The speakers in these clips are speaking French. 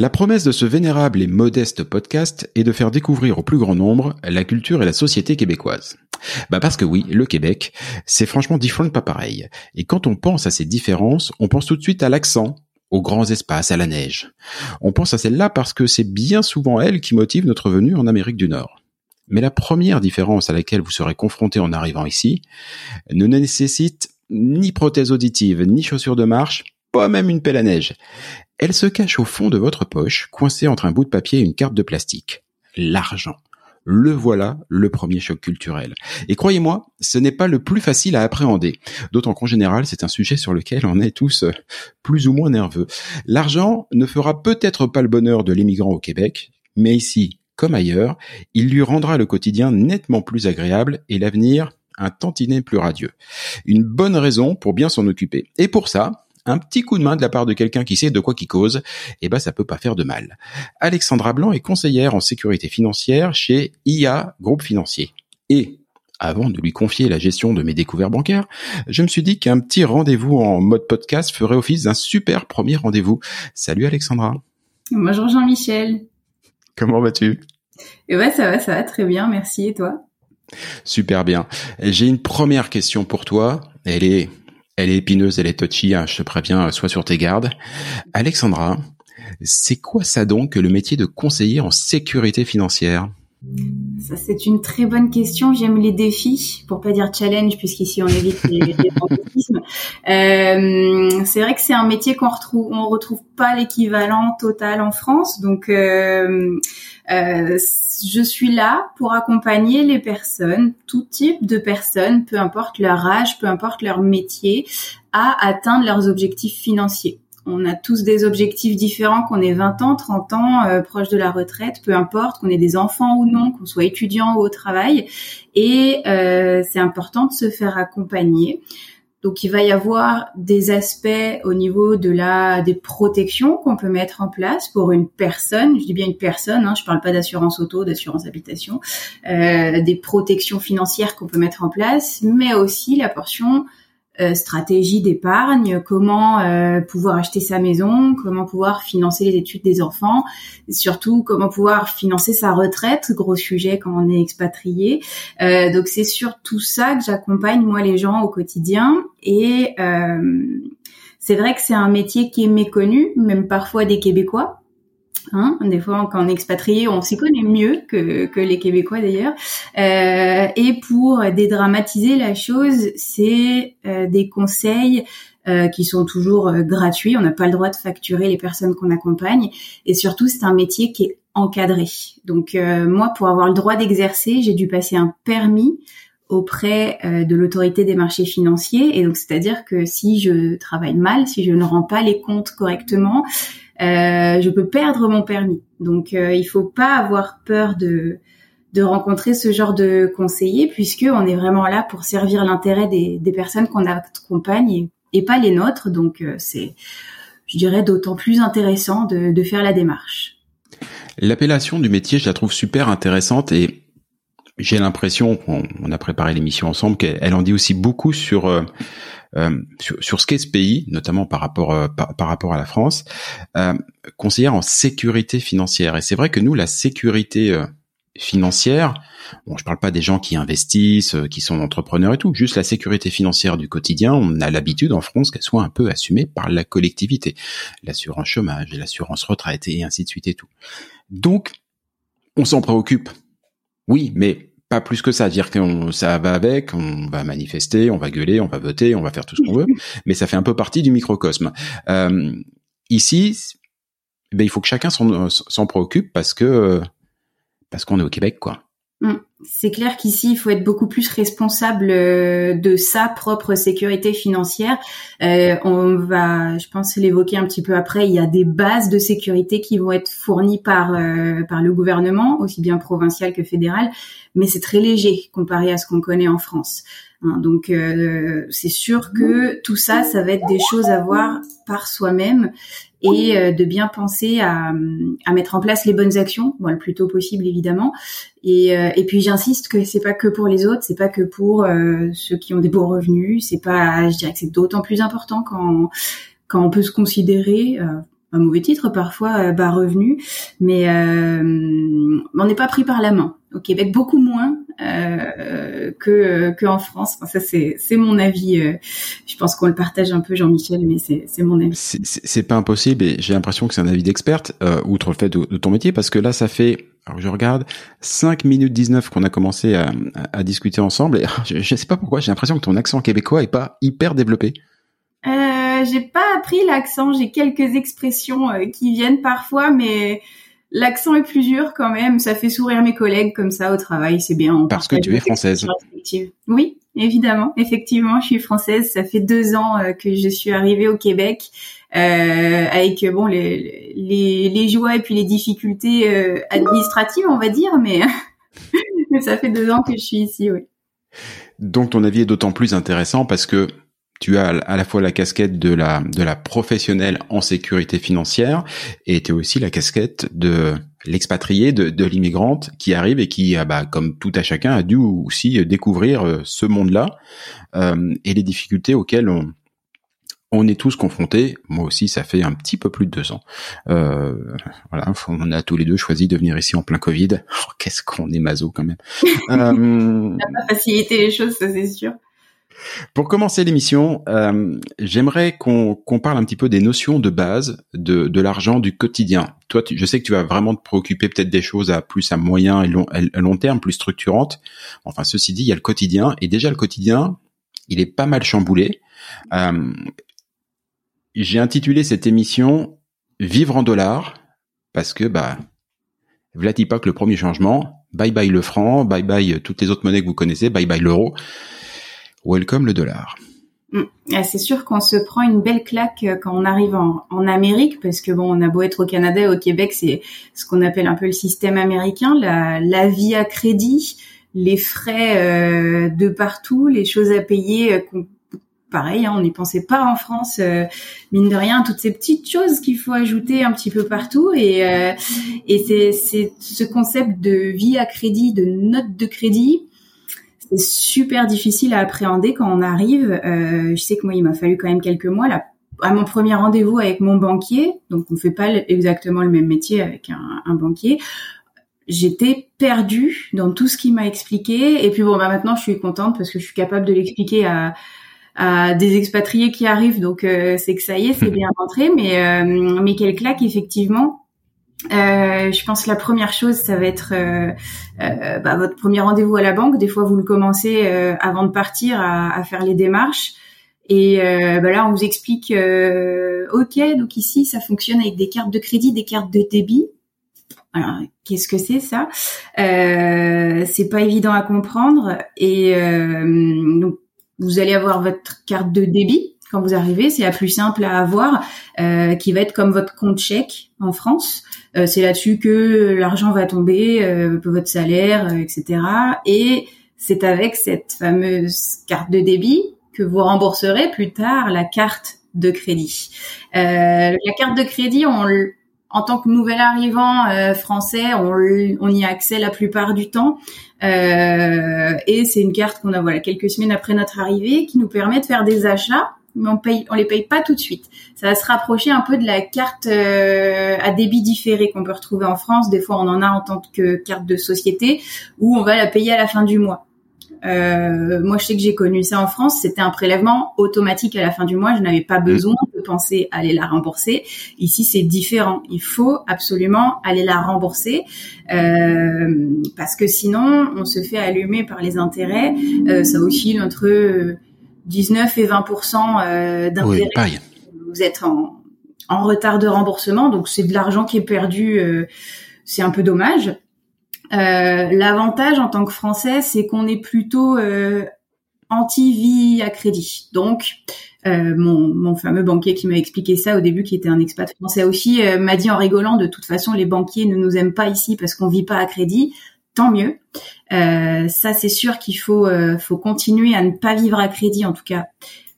La promesse de ce vénérable et modeste podcast est de faire découvrir au plus grand nombre la culture et la société québécoise. Bah parce que oui, le Québec, c'est franchement différent pas pareil. Et quand on pense à ces différences, on pense tout de suite à l'accent, aux grands espaces, à la neige. On pense à celle-là parce que c'est bien souvent elle qui motive notre venue en Amérique du Nord. Mais la première différence à laquelle vous serez confronté en arrivant ici ne nécessite ni prothèse auditive, ni chaussures de marche, pas même une pelle à neige. Elle se cache au fond de votre poche, coincée entre un bout de papier et une carte de plastique. L'argent. Le voilà, le premier choc culturel. Et croyez-moi, ce n'est pas le plus facile à appréhender, d'autant qu'en général, c'est un sujet sur lequel on est tous euh, plus ou moins nerveux. L'argent ne fera peut-être pas le bonheur de l'immigrant au Québec, mais ici, comme ailleurs, il lui rendra le quotidien nettement plus agréable et l'avenir un tantinet plus radieux. Une bonne raison pour bien s'en occuper. Et pour ça, un petit coup de main de la part de quelqu'un qui sait de quoi qu'il cause, eh ben ça peut pas faire de mal. Alexandra Blanc est conseillère en sécurité financière chez IA Groupe Financier. Et avant de lui confier la gestion de mes découvertes bancaires, je me suis dit qu'un petit rendez-vous en mode podcast ferait office d'un super premier rendez-vous. Salut Alexandra. Bonjour Jean-Michel. Comment vas-tu? Eh ben ça va, ça va très bien, merci. Et toi? Super bien. J'ai une première question pour toi. Elle est elle est épineuse, elle est touchy, hein, je te préviens, sois sur tes gardes. Alexandra, c'est quoi ça donc le métier de conseiller en sécurité financière? C'est une très bonne question. J'aime les défis, pour pas dire challenge, puisqu'ici on évite les, les euh, c'est vrai que c'est un métier qu'on retrouve, on retrouve pas l'équivalent total en France. Donc, euh, euh, je suis là pour accompagner les personnes, tout type de personnes, peu importe leur âge, peu importe leur métier, à atteindre leurs objectifs financiers on a tous des objectifs différents, qu'on ait 20 ans, 30 ans, euh, proche de la retraite, peu importe, qu'on ait des enfants ou non, qu'on soit étudiant ou au travail. Et euh, c'est important de se faire accompagner. Donc il va y avoir des aspects au niveau de la des protections qu'on peut mettre en place pour une personne. Je dis bien une personne. Hein, je parle pas d'assurance auto, d'assurance habitation. Euh, des protections financières qu'on peut mettre en place, mais aussi la portion euh, stratégie d'épargne, comment euh, pouvoir acheter sa maison, comment pouvoir financer les études des enfants, surtout comment pouvoir financer sa retraite, gros sujet quand on est expatrié. Euh, donc c'est sur tout ça que j'accompagne moi les gens au quotidien et c'est vrai que c'est un métier qui est méconnu, même parfois des Québécois. Hein, des fois, quand on est expatrié, on s'y connaît mieux que, que les Québécois d'ailleurs. Euh, et pour dédramatiser la chose, c'est euh, des conseils euh, qui sont toujours euh, gratuits. On n'a pas le droit de facturer les personnes qu'on accompagne. Et surtout, c'est un métier qui est encadré. Donc euh, moi, pour avoir le droit d'exercer, j'ai dû passer un permis auprès de l'autorité des marchés financiers. Et donc, c'est-à-dire que si je travaille mal, si je ne rends pas les comptes correctement, euh, je peux perdre mon permis. Donc euh, il faut pas avoir peur de de rencontrer ce genre de conseiller puisque on est vraiment là pour servir l'intérêt des, des personnes qu'on accompagne et, et, pas les nôtres. Donc euh, c'est, je dirais, d'autant plus intéressant de, de faire la démarche. L'appellation du métier, je la trouve super intéressante et j'ai l'impression, on, on, a préparé l'émission ensemble, qu'elle en dit aussi beaucoup sur euh, euh, sur, ce qu'est ce pays, notamment par rapport euh, par, rapport à la France, euh, conseillère en sécurité financière. Et c'est vrai que nous, la sécurité financière, bon, je parle pas des gens qui investissent, qui sont entrepreneurs et tout, juste la sécurité financière du quotidien, on a l'habitude en France qu'elle soit un peu assumée par la collectivité, l'assurance chômage, l'assurance retraite et ainsi de suite et tout. Donc, on s'en préoccupe. Oui, mais pas plus que ça, dire qu'on ça va avec, on va manifester, on va gueuler, on va voter, on va faire tout ce qu'on veut, mais ça fait un peu partie du microcosme. Euh, ici, ben, il faut que chacun s'en préoccupe parce que parce qu'on est au Québec, quoi. Mm. C'est clair qu'ici, il faut être beaucoup plus responsable euh, de sa propre sécurité financière. Euh, on va, je pense, l'évoquer un petit peu après. Il y a des bases de sécurité qui vont être fournies par euh, par le gouvernement, aussi bien provincial que fédéral, mais c'est très léger comparé à ce qu'on connaît en France. Hein, donc euh, c'est sûr que tout ça, ça va être des choses à voir par soi-même et euh, de bien penser à, à, mettre en place les bonnes actions, bon, le plus tôt possible évidemment. Et, euh, et puis j'insiste que c'est pas que pour les autres, c'est pas que pour ceux qui ont des beaux revenus, c'est pas, je dirais que c'est d'autant plus important quand quand on peut se considérer un mauvais titre parfois bas revenu, mais on n'est pas pris par la main. Au Québec, beaucoup moins euh, que que en France. Enfin, ça c'est c'est mon avis. Euh, je pense qu'on le partage un peu, Jean-Michel, mais c'est c'est mon avis. C'est pas impossible et j'ai l'impression que c'est un avis d'experte, euh, outre le fait de, ton métier, parce que là, ça fait alors je regarde 5 minutes 19 qu'on a commencé à, à, discuter ensemble et je, je sais pas pourquoi j'ai l'impression que ton accent québécois est pas hyper développé. Euh, j'ai pas appris l'accent, j'ai quelques expressions euh, qui viennent parfois, mais L'accent est plus dur quand même, ça fait sourire mes collègues comme ça au travail, c'est bien. Parce que tu es française. Oui, évidemment, effectivement, je suis française. Ça fait deux ans euh, que je suis arrivée au Québec, euh, avec bon les, les, les joies et puis les difficultés euh, administratives, on va dire, mais, mais ça fait deux ans que je suis ici, oui. Donc ton avis est d'autant plus intéressant parce que tu as à la fois la casquette de la de la professionnelle en sécurité financière et tu as aussi la casquette de l'expatrié de, de l'immigrante qui arrive et qui ah bah comme tout à chacun a dû aussi découvrir euh, ce monde-là euh, et les difficultés auxquelles on on est tous confrontés. Moi aussi, ça fait un petit peu plus de deux ans. Euh, voilà, on a tous les deux choisi de venir ici en plein Covid. Oh, Qu'est-ce qu'on est maso quand même. euh, ça pas facilité les choses, ça c'est sûr. Pour commencer l'émission, euh, j'aimerais qu'on parle un petit peu des notions de base de, de l'argent du quotidien. Toi, tu, je sais que tu vas vraiment te préoccuper peut-être des choses à plus à moyen et long, à long terme, plus structurantes. Enfin, ceci dit, il y a le quotidien et déjà le quotidien, il est pas mal chamboulé. Euh, J'ai intitulé cette émission "Vivre en dollars" parce que bah, que le premier changement. Bye bye le franc, bye bye toutes les autres monnaies que vous connaissez, bye bye l'euro. Welcome le dollar. Mm. Ah, c'est sûr qu'on se prend une belle claque euh, quand on arrive en, Amérique, parce que bon, on a beau être au Canada et au Québec, c'est ce qu'on appelle un peu le système américain, la, vie à crédit, les frais euh, de partout, les choses à payer. Euh, pareil, hein, on n'y pensait pas en France, mine de rien, toutes ces petites choses qu'il faut ajouter un petit peu partout. Et, et c'est ce concept de vie à crédit, de note de crédit c'est super difficile à appréhender quand on arrive. Euh, je sais que moi, il m'a fallu quand même quelques mois là à mon premier rendez-vous avec mon banquier. Donc, on fait pas exactement le même métier avec un, un banquier. J'étais perdue dans tout ce qu'il m'a expliqué. Et puis bon, bah maintenant, je suis contente parce que je suis capable de l'expliquer à, à des expatriés qui arrivent. Donc, euh, c'est que ça y est, c'est bien rentré. Mais euh, mais quelle claque effectivement euh, je pense que la première chose, ça va être euh, euh, bah, votre premier rendez-vous à la banque. Des fois, vous le commencez euh, avant de partir à, à, faire les démarches. Et euh, bah là, on vous explique, ok, donc ici, ça fonctionne avec des cartes de crédit, des cartes de débit. Alors, qu'est-ce que c'est ça? C'est pas évident à comprendre. Et donc, vous allez avoir votre carte de débit quand vous arrivez, c'est la plus simple à avoir, euh, qui va être comme votre compte chèque en France. Euh, c'est là-dessus que l'argent va tomber, euh, votre salaire, euh, etc. Et c'est avec cette fameuse carte de débit que vous rembourserez plus tard la carte de crédit. Euh, la carte de crédit, on, en tant que nouvel arrivant euh, français, on, on, y a accès la plupart du temps. Euh, et c'est une carte qu'on a voilà quelques semaines après notre arrivée qui nous permet de faire des achats mais on paye, on les paye pas tout de suite. Ça va se rapprocher un peu de la carte euh, à débit différé qu'on peut retrouver en France. Des fois, on en a en tant que carte de société où on va la payer à la fin du mois. Euh, moi, je sais que j'ai connu ça en France. C'était un prélèvement automatique à la fin du mois. Je n'avais pas besoin de penser à aller la rembourser. Ici, c'est différent. Il faut absolument aller la rembourser euh, parce que sinon, on se fait allumer par les intérêts. Euh, ça oscille entre 19 et 20% euh, d'intérêt. Vous êtes en, retard de remboursement, donc c'est de l'argent qui est perdu. Euh, c'est un peu dommage. Euh, l'avantage en tant que Français, c'est qu'on est plutôt anti-vie à crédit. Donc, mon, mon, fameux banquier qui m'a expliqué ça au début, qui était un expat français aussi, m'a dit en rigolant, de toute façon, les banquiers ne nous aiment pas ici parce qu'on vit pas à crédit tant mieux. Euh, ça, c'est sûr qu'il faut, euh, faut continuer à ne pas vivre à crédit, en tout cas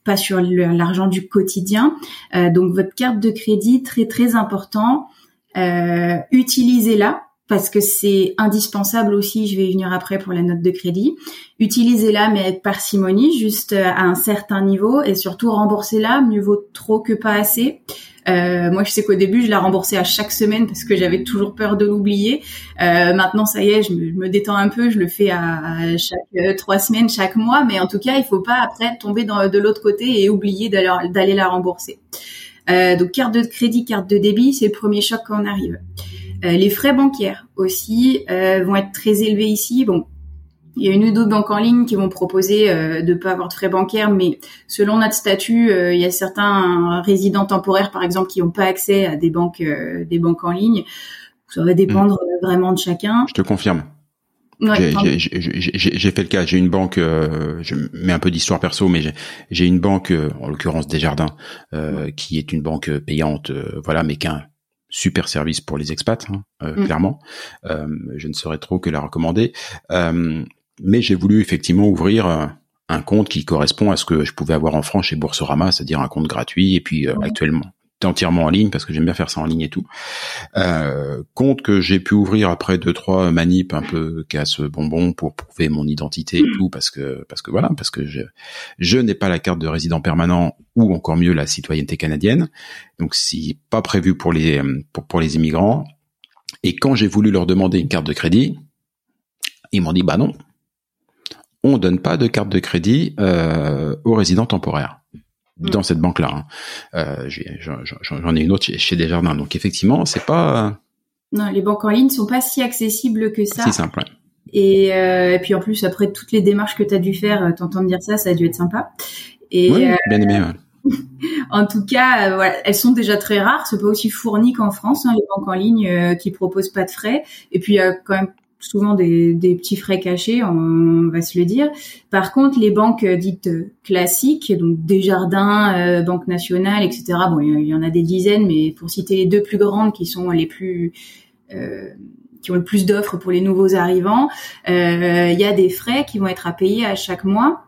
pas sur l'argent du quotidien. Euh, donc votre carte de crédit, très très important. Utilisez-la parce que c'est indispensable aussi, je vais y venir après pour la note de crédit. Utilisez-la mais avec parcimonie, juste à un certain niveau et surtout remboursez-la, mieux vaut trop que pas assez. Euh, moi, je sais qu'au début, je la remboursais à chaque semaine parce que j'avais toujours peur de l'oublier. Euh, maintenant, ça y est, je me, détends un peu. Je le fais à, chaque euh, trois semaines, chaque mois. Mais en tout cas, il faut pas après tomber de l'autre côté et oublier d'aller la rembourser. Euh, donc, carte de crédit, carte de débit, c'est le premier choc quand on arrive. Euh, les frais bancaires aussi vont être très élevés ici. Bon, il y a une ou deux banques en ligne qui vont proposer euh, de pas avoir de frais bancaires, mais selon notre statut, euh, il y a certains résidents temporaires, par exemple, qui n'ont pas accès à des banques, euh, des banques en ligne. Ça va dépendre mm. vraiment de chacun. Je te confirme. j'ai fait le cas. J'ai une banque. je mets un peu d'histoire perso, mais j'ai une banque, en l'occurrence Desjardins, qui est une banque payante, voilà, mais qu'un super service pour les expats, hein, mm. clairement. je ne saurais trop que la recommander mais j'ai voulu effectivement ouvrir euh, un compte qui correspond à ce que je pouvais avoir en France chez Boursorama, c'est-à-dire un compte gratuit et puis euh, actuellement entièrement en ligne parce que j'aime bien faire ça en ligne et tout. Euh, compte que j'ai pu ouvrir après deux trois manips un peu casse bonbon pour prouver mon identité et tout parce que parce que voilà parce que je je n'ai pas la carte de résident permanent ou encore mieux la citoyenneté canadienne. Donc si pas prévu pour les pour, pour les immigrants. Et quand j'ai voulu leur demander une carte de crédit ils m'ont dit bah non on donne pas de carte de crédit euh, aux résidents temporaires dans mm. cette banque-là. Hein. Euh, J'en ai une autre chez, Desjardins. Donc effectivement, c'est pas. Non, les banques en ligne sont pas si accessibles que ça. C'est simple. Et, euh, et, puis en plus, après toutes les démarches que tu as dû faire, euh, t'entendre dire ça, ça a dû être sympa. Et, oui, euh, bien aimé. en tout cas, euh, voilà, elles sont déjà très rares. C'est pas aussi fourni qu'en France, hein, les banques en ligne qui proposent pas de frais. Et puis il y a quand même souvent des, des, petits frais cachés, on, va se le dire. Par contre, les banques dites classiques, donc Desjardins, euh, Banque Nationale, etc. Bon, il y en a des dizaines, mais pour citer les deux plus grandes qui sont les plus euh, qui ont le plus d'offres pour les nouveaux arrivants, euh, il y a des frais qui vont être à payer à chaque mois,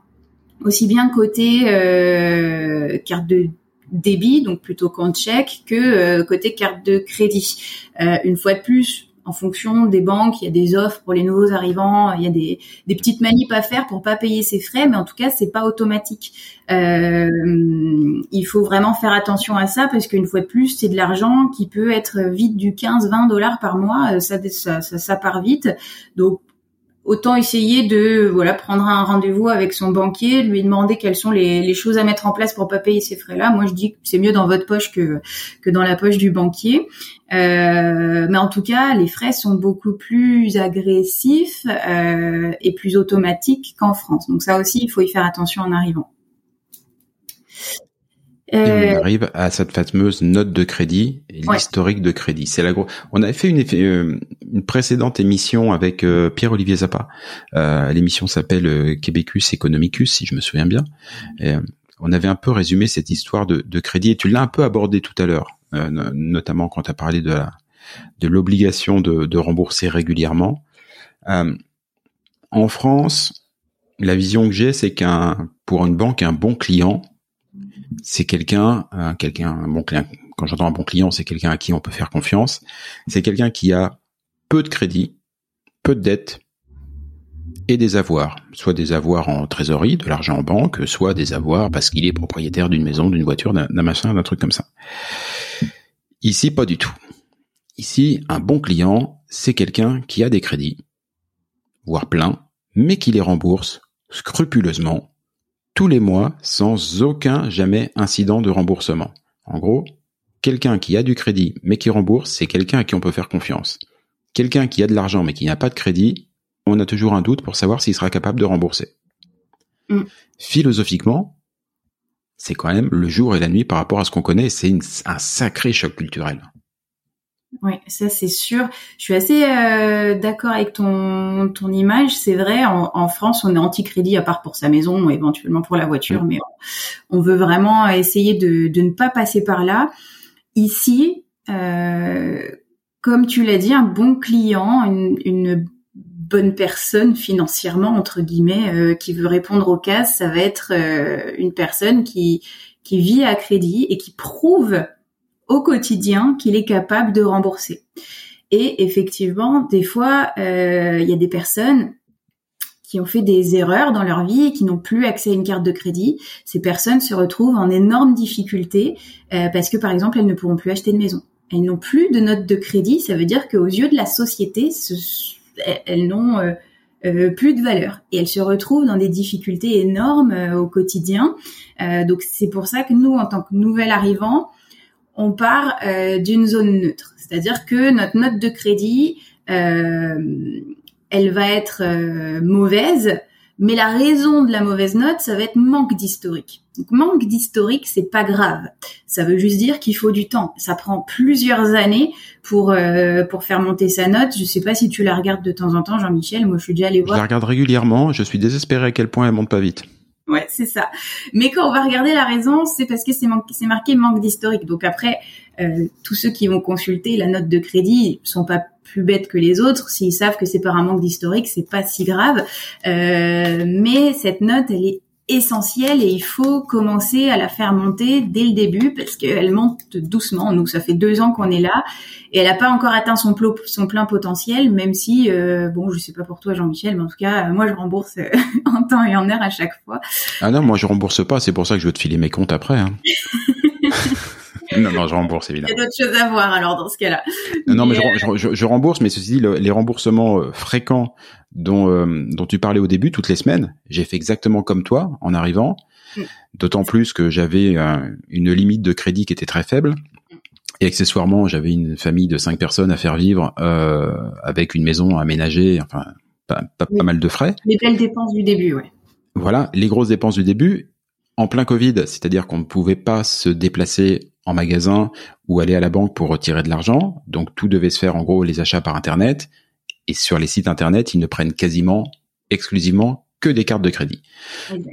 aussi bien côté euh, carte de débit, donc plutôt compte chèque, que euh, côté carte de crédit. Euh, une fois de plus, en fonction des banques, il y a des offres pour les nouveaux arrivants, il y a des, des petites manips à faire pour pas payer ses frais, mais en tout cas c'est pas automatique. Euh, il faut vraiment faire attention à ça parce qu'une fois de plus c'est de l'argent qui peut être vite du 15-20 dollars par mois, ça, ça, ça, ça part vite. Donc autant essayer de voilà prendre un rendez-vous avec son banquier, lui demander quelles sont les, les choses à mettre en place pour pas payer ces frais-là. Moi, je dis que c'est mieux dans votre poche que que dans la poche du banquier. Euh, mais en tout cas, les frais sont beaucoup plus agressifs euh, et plus automatiques qu'en France. Donc ça aussi, il faut y faire attention en arrivant. Et on euh, arrive à cette fameuse note de crédit et l'historique de crédit. C'est la gros. On avait fait une, euh, une précédente émission avec euh, Pierre-Olivier Zappa. L'émission s'appelle Québecus Economicus, si je me souviens bien. Et on avait un peu résumé cette histoire de, de crédit et tu l'as un peu abordé tout à l'heure, notamment quand tu as parlé de de l'obligation de, de, rembourser régulièrement. en France, la vision que j'ai, c'est qu'un pour une banque, un bon client, c'est quelqu'un, quelqu'un, un bon client. Quand j'entends un bon client, c'est quelqu'un à qui on peut faire confiance. C'est quelqu'un qui a peu de crédit, peu de dettes et des avoirs, soit des avoirs en trésorerie, de l'argent en banque, soit des avoirs parce qu'il est propriétaire d'une maison, d'une voiture, d'un machin, d'un truc comme ça. Ici, pas du tout. Ici, un bon client, c'est quelqu'un qui a des crédits, voire plein, mais qui les rembourse scrupuleusement tous les mois sans aucun jamais incident de remboursement. En gros, quelqu'un qui a du crédit mais qui rembourse, c'est quelqu'un à qui on peut faire confiance. Quelqu'un qui a de l'argent mais qui n'a pas de crédit, on a toujours un doute pour savoir s'il sera capable de rembourser. Mm. Philosophiquement, c'est quand même le jour et la nuit par rapport à ce qu'on connaît, c'est un sacré choc culturel. Oui, ça c'est sûr. Je suis assez euh, d'accord avec ton ton image. C'est vrai, en, France, on est anti-crédit à part pour sa maison, ou éventuellement pour la voiture, mais on, veut vraiment essayer de, de ne pas passer par là. Ici, euh, comme tu l'as dit, un bon client, une, une bonne personne financièrement entre guillemets, euh, qui veut répondre aux cases, ça va être euh, une personne qui qui vit à crédit et qui prouve au quotidien qu'il est capable de rembourser. Et effectivement, des fois, euh, il y a des personnes qui ont fait des erreurs dans leur vie et qui n'ont plus accès à une carte de crédit. Ces personnes se retrouvent en énorme difficulté euh, parce que, par exemple, elles ne pourront plus acheter de maison. Elles n'ont plus de note de crédit. Ça veut dire qu'aux yeux de la société, elles n'ont euh, plus de valeur et elles se retrouvent dans des difficultés énormes au quotidien. donc c'est pour ça que nous, en tant que nouvel arrivant, on part euh, d'une zone neutre. C'est-à-dire que notre note de crédit, euh, elle va être euh, mauvaise, mais la raison de la mauvaise note, ça va être manque d'historique. Donc manque d'historique, c'est pas grave. Ça veut juste dire qu'il faut du temps. Ça prend plusieurs années pour pour faire monter sa note. Je sais pas si tu la regardes de temps en temps, Jean-Michel. Moi, je suis déjà allé voir. Je la regarde régulièrement. Je suis désespéré à quel point elle monte pas vite. Ouais, c'est ça. Mais quand on va regarder la raison, c'est parce que c'est marqué manque d'historique. Donc après, euh, tous ceux qui vont consulter la note de crédit sont pas plus bêtes que les autres. S'ils savent que c'est par un manque d'historique, c'est pas si grave. Euh, mais cette note, elle est essentielle et il faut commencer à la faire monter dès le début parce qu'elle monte doucement. Nous, ça fait deux ans qu'on est là et elle n'a pas encore atteint son, son plein potentiel, même si, euh, bon, je sais pas pour toi Jean-Michel, mais en tout cas, moi je rembourse euh, en temps et en heure à chaque fois. Ah non, moi je rembourse pas, c'est pour ça que je veux te filer mes comptes après. Hein. non, non, je rembourse évidemment. Il y a d'autres choses à voir alors dans ce cas-là. Non, mais, je, je, je, rembourse, mais ceci dit, les remboursements euh, fréquents dont, euh, dont tu parlais au début, toutes les semaines, j'ai fait exactement comme toi en arrivant. Mm. D'autant plus que j'avais une limite de crédit qui était très faible. Et accessoirement, j'avais une famille de cinq personnes à faire vivre euh, avec une maison aménagée, enfin pas, pas, pas, mal de frais. Les belles dépenses du début, ouais. Voilà, les grosses dépenses du début. En plein Covid, c'est-à-dire qu'on ne pouvait pas se déplacer en magasin ou aller à la banque pour retirer de l'argent. Donc tout devait se faire en gros les achats par Internet. et sur les sites internet, ils ne prennent quasiment exclusivement que des cartes de crédit.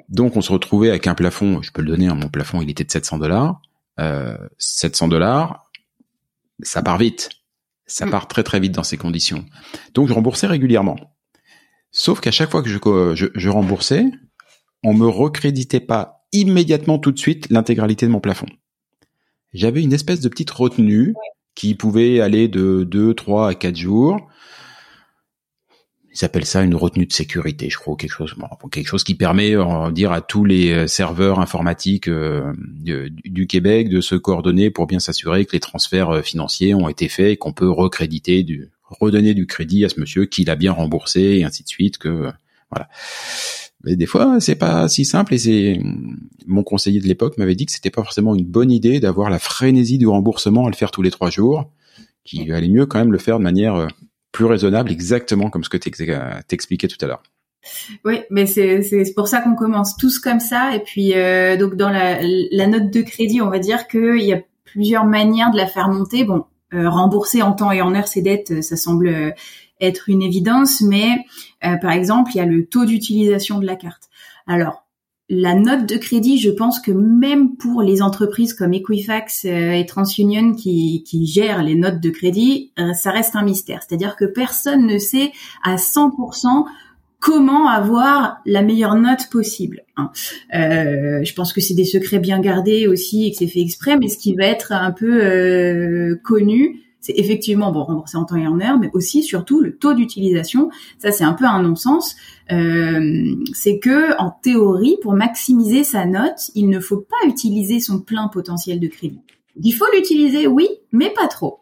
Donc on se retrouvait avec un plafond, je peux le donner, hein, mon plafond il était de 700 dollars. Euh, 700 dollars, ça part vite. Ça mm. part très très vite dans ces conditions. Donc je remboursais régulièrement. Sauf qu'à chaque fois que je, je, je, remboursais, on me recréditait pas immédiatement tout de suite l'intégralité de mon plafond. J'avais une espèce de petite retenue qui pouvait aller de 2, 3 à 4 jours ils appellent ça une retenue de sécurité, je crois, quelque chose, quelque chose qui permet, on dire, à tous les euh, serveurs informatiques euh, du, Québec de se coordonner pour bien s'assurer que les transferts euh, financiers ont été faits et qu'on peut recréditer, du, redonner du crédit à ce monsieur qui l'a bien remboursé et ainsi de suite. Que voilà. Mais des fois, c'est pas si simple et c'est mon conseiller de l'époque m'avait dit que c'était pas forcément une bonne idée d'avoir la frénésie du remboursement à le faire tous les trois jours, qu'il allait mieux quand même le faire de manière plus raisonnable, exactement comme ce que t'expliquais tout à l'heure. Oui, mais c'est pour ça qu'on commence tous comme ça. Et puis euh, donc dans la, la, note de crédit, on va dire qu'il y a plusieurs manières de la faire monter. Bon, euh, rembourser en temps et en heure ses dettes, ça semble être une évidence, mais euh, par exemple, il y a le taux d'utilisation de la carte. Alors, la note de crédit, je pense que même pour les entreprises comme Equifax euh, et TransUnion qui, qui gèrent les notes de crédit, euh, ça reste un mystère. C'est-à-dire que personne ne sait à 100% comment avoir la meilleure note possible. Hein. Euh, je pense que c'est des secrets bien gardés aussi et que c'est fait exprès, mais ce qui va être un peu connu, c'est effectivement bon rembourser en temps et en heure, mais aussi surtout le taux d'utilisation. Ça c'est un peu un non-sens. Euh, c'est que en théorie, pour maximiser sa note, il ne faut pas utiliser son plein potentiel de crédit. Il faut l'utiliser, oui, mais pas trop.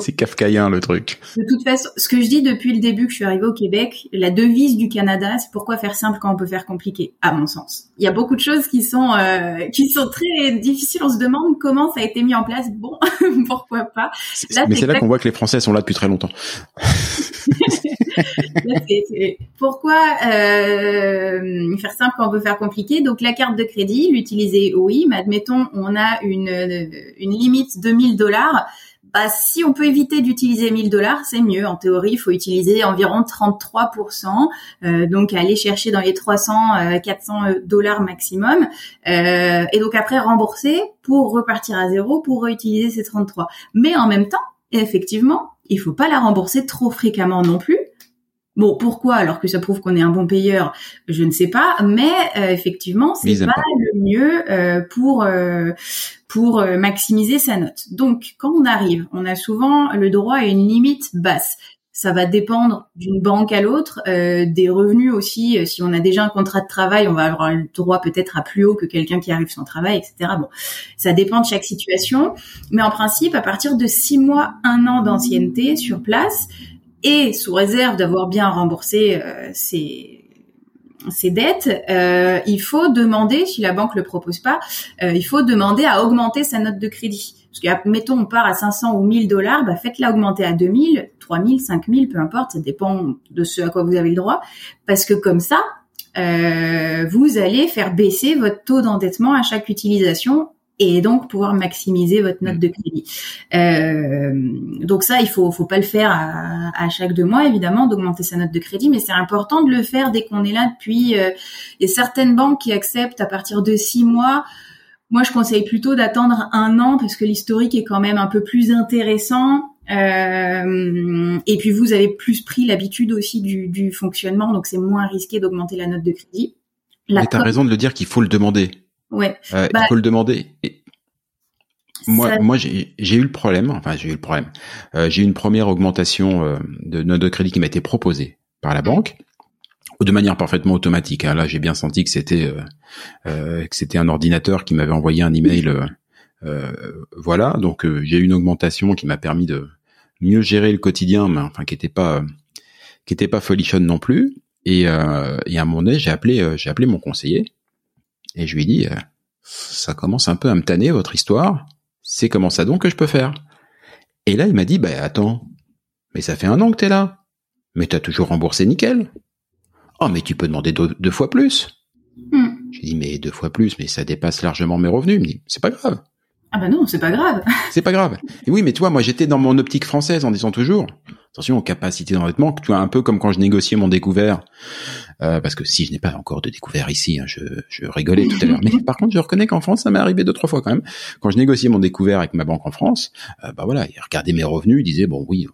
C'est kafkaïen le truc. De toute façon, ce que je dis depuis le début que je suis arrivée au Québec, la devise du Canada, c'est pourquoi faire simple quand on peut faire compliqué, à mon sens. Il y a beaucoup de choses qui sont euh, qui sont très difficiles. On se demande comment ça a été mis en place. Bon, pourquoi pas. mais c'est là qu'on voit que les Français sont là depuis très longtemps. Pourquoi euh, faire simple quand on peut faire compliqué Donc la carte de crédit, l'utiliser, oui, mais admettons on a une, une limite de 1000 dollars bah, si on peut éviter d'utiliser 1000 dollars, c'est mieux. En théorie, il faut utiliser environ 33%, euh, donc aller chercher dans les 300, 400 euh, dollars maximum, euh, et donc après rembourser pour repartir à zéro pour réutiliser ces 33. Mais en même temps, effectivement, il faut pas la rembourser trop fréquemment non plus, Bon, pourquoi alors que ça prouve qu'on est un bon payeur Je ne sais pas, mais euh, effectivement, c'est pas, le mieux euh, pour euh, pour maximiser sa note. Donc, quand on arrive, on a souvent le droit à une limite basse. Ça va dépendre d'une banque à l'autre, des revenus aussi. Si on a déjà un contrat de travail, on va avoir le droit peut-être à plus haut que quelqu'un qui arrive sans travail, etc. Bon, ça dépend de chaque situation, mais en principe, à partir de six mois, un an d'ancienneté sur place, et sous réserve d'avoir bien remboursé euh, ses, dettes, euh, il faut demander, si la banque le propose pas, euh, il faut demander à augmenter sa note de crédit. Parce que, mettons, on part à 500 ou 1000 dollars, bah, faites-la augmenter à 2000, 3000, 5000, peu importe, ça dépend de ce à quoi vous avez le droit. Parce que comme ça, vous allez faire baisser votre taux d'endettement à chaque utilisation et donc pouvoir maximiser votre note mm. de crédit. Euh, donc ça, il faut, faut pas le faire à, chaque deux mois, évidemment, d'augmenter sa note de crédit, mais c'est important de le faire dès qu'on est là depuis. Euh, il y a certaines banques qui acceptent à partir de six mois. Moi, je conseille plutôt d'attendre un an parce que l'historique est quand même un peu plus intéressant. Euh, et puis vous avez plus pris l'habitude aussi du, du fonctionnement, donc c'est moins risqué d'augmenter la note de crédit. La mais t'as raison de le dire qu'il faut le demander. Ouais. Euh, bah, il faut le demander. moi, moi, j'ai eu le problème. Enfin, j'ai eu le problème. Euh, j'ai eu une première augmentation euh, de note de crédit qui m'a été proposée par la banque, de manière parfaitement automatique. Hein. Là, j'ai bien senti que c'était euh, que c'était un ordinateur qui m'avait envoyé un email. voilà. Donc, j'ai eu une augmentation qui m'a permis de mieux gérer le quotidien, mais enfin, qui était pas qui était pas folichonne non plus. Et, et à moment donné, j'ai appelé j'ai appelé mon conseiller et je lui ai dit, euh, ça commence un peu à me tanner votre histoire. C'est comment ça donc que je peux faire? Et là, il m'a dit, bah attends, mais ça fait un an que t'es là. Mais t'as toujours remboursé nickel. Oh, mais tu peux demander deux, fois plus. Hmm. J'ai dit, mais deux fois plus, mais ça dépasse largement mes revenus. Il me dit, c'est pas grave. Ah bah non, c'est pas grave. c'est pas grave. Et oui, mais toi, moi j'étais dans mon optique française en disant toujours, attention aux capacités d'endettement. Tu vois, un peu comme quand je négociais mon découvert, euh, parce que si je n'ai pas encore de découvert ici, hein, je, je rigolais tout à l'heure. Mais par contre, je reconnais qu'en France, ça m'est arrivé deux trois fois quand même. Quand je négociais mon découvert avec ma banque en France, euh, bah voilà, ils regardaient mes revenus, ils disaient bon oui,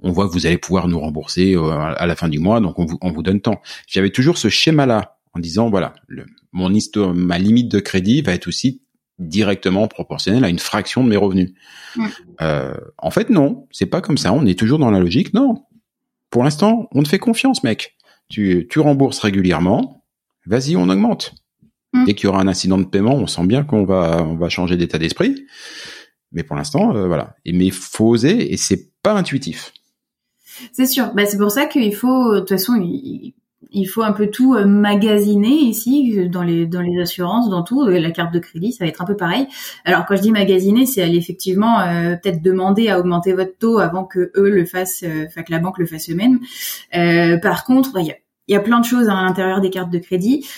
on voit que vous allez pouvoir nous rembourser euh, à la fin du mois, donc on vous, on vous donne temps. J'avais toujours ce schéma-là en disant voilà, le, mon histoire, ma limite de crédit va être aussi directement proportionnelle à une fraction de mes revenus. Euh, en fait, non, c'est pas comme ça. On est toujours dans la logique. Non, pour l'instant, on te fait confiance, mec. Tu, tu rembourses régulièrement. Vas-y, on augmente. Mm. Dès qu'il y aura un incident de paiement, on sent bien qu'on va, on va changer d'état d'esprit. Mais pour l'instant, euh, voilà. Et mais faut oser, et c'est pas intuitif. C'est sûr. Bah, c'est pour ça qu'il faut, de toute façon, il, il faut un peu tout euh, magasiner ici dans les dans les assurances, dans tout. La carte de crédit, ça va être un peu pareil. Alors quand je dis magasiner, c'est aller effectivement euh, peut-être demander à augmenter votre taux avant que eux le fassent, euh, enfin que la banque le fasse eux-mêmes. Par contre, il y a y a plein de choses à l'intérieur des cartes de crédit.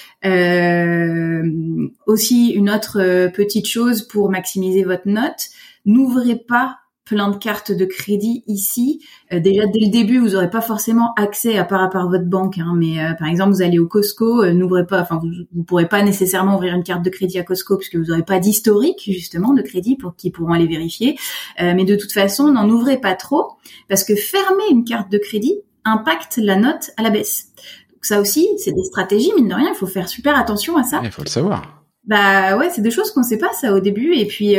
Aussi, une autre petite chose pour maximiser votre note, n'ouvrez pas plein de cartes de crédit ici. Euh, déjà dès le début, vous n'aurez pas forcément accès à part à part votre banque. Hein, mais euh, par exemple, vous allez au Costco, euh, n'ouvrez pas, enfin vous, vous pourrez pas nécessairement ouvrir une carte de crédit à Costco puisque vous n'aurez pas d'historique justement de crédit pour qui pourront aller vérifier. mais de toute façon, n'en ouvrez pas trop parce que fermer une carte de crédit impacte la note à la baisse. Donc ça aussi, c'est des stratégies mine de rien. Il faut faire super attention à ça. Il faut le savoir. Bah ouais, c'est des choses qu'on ne sait pas ça au début et puis.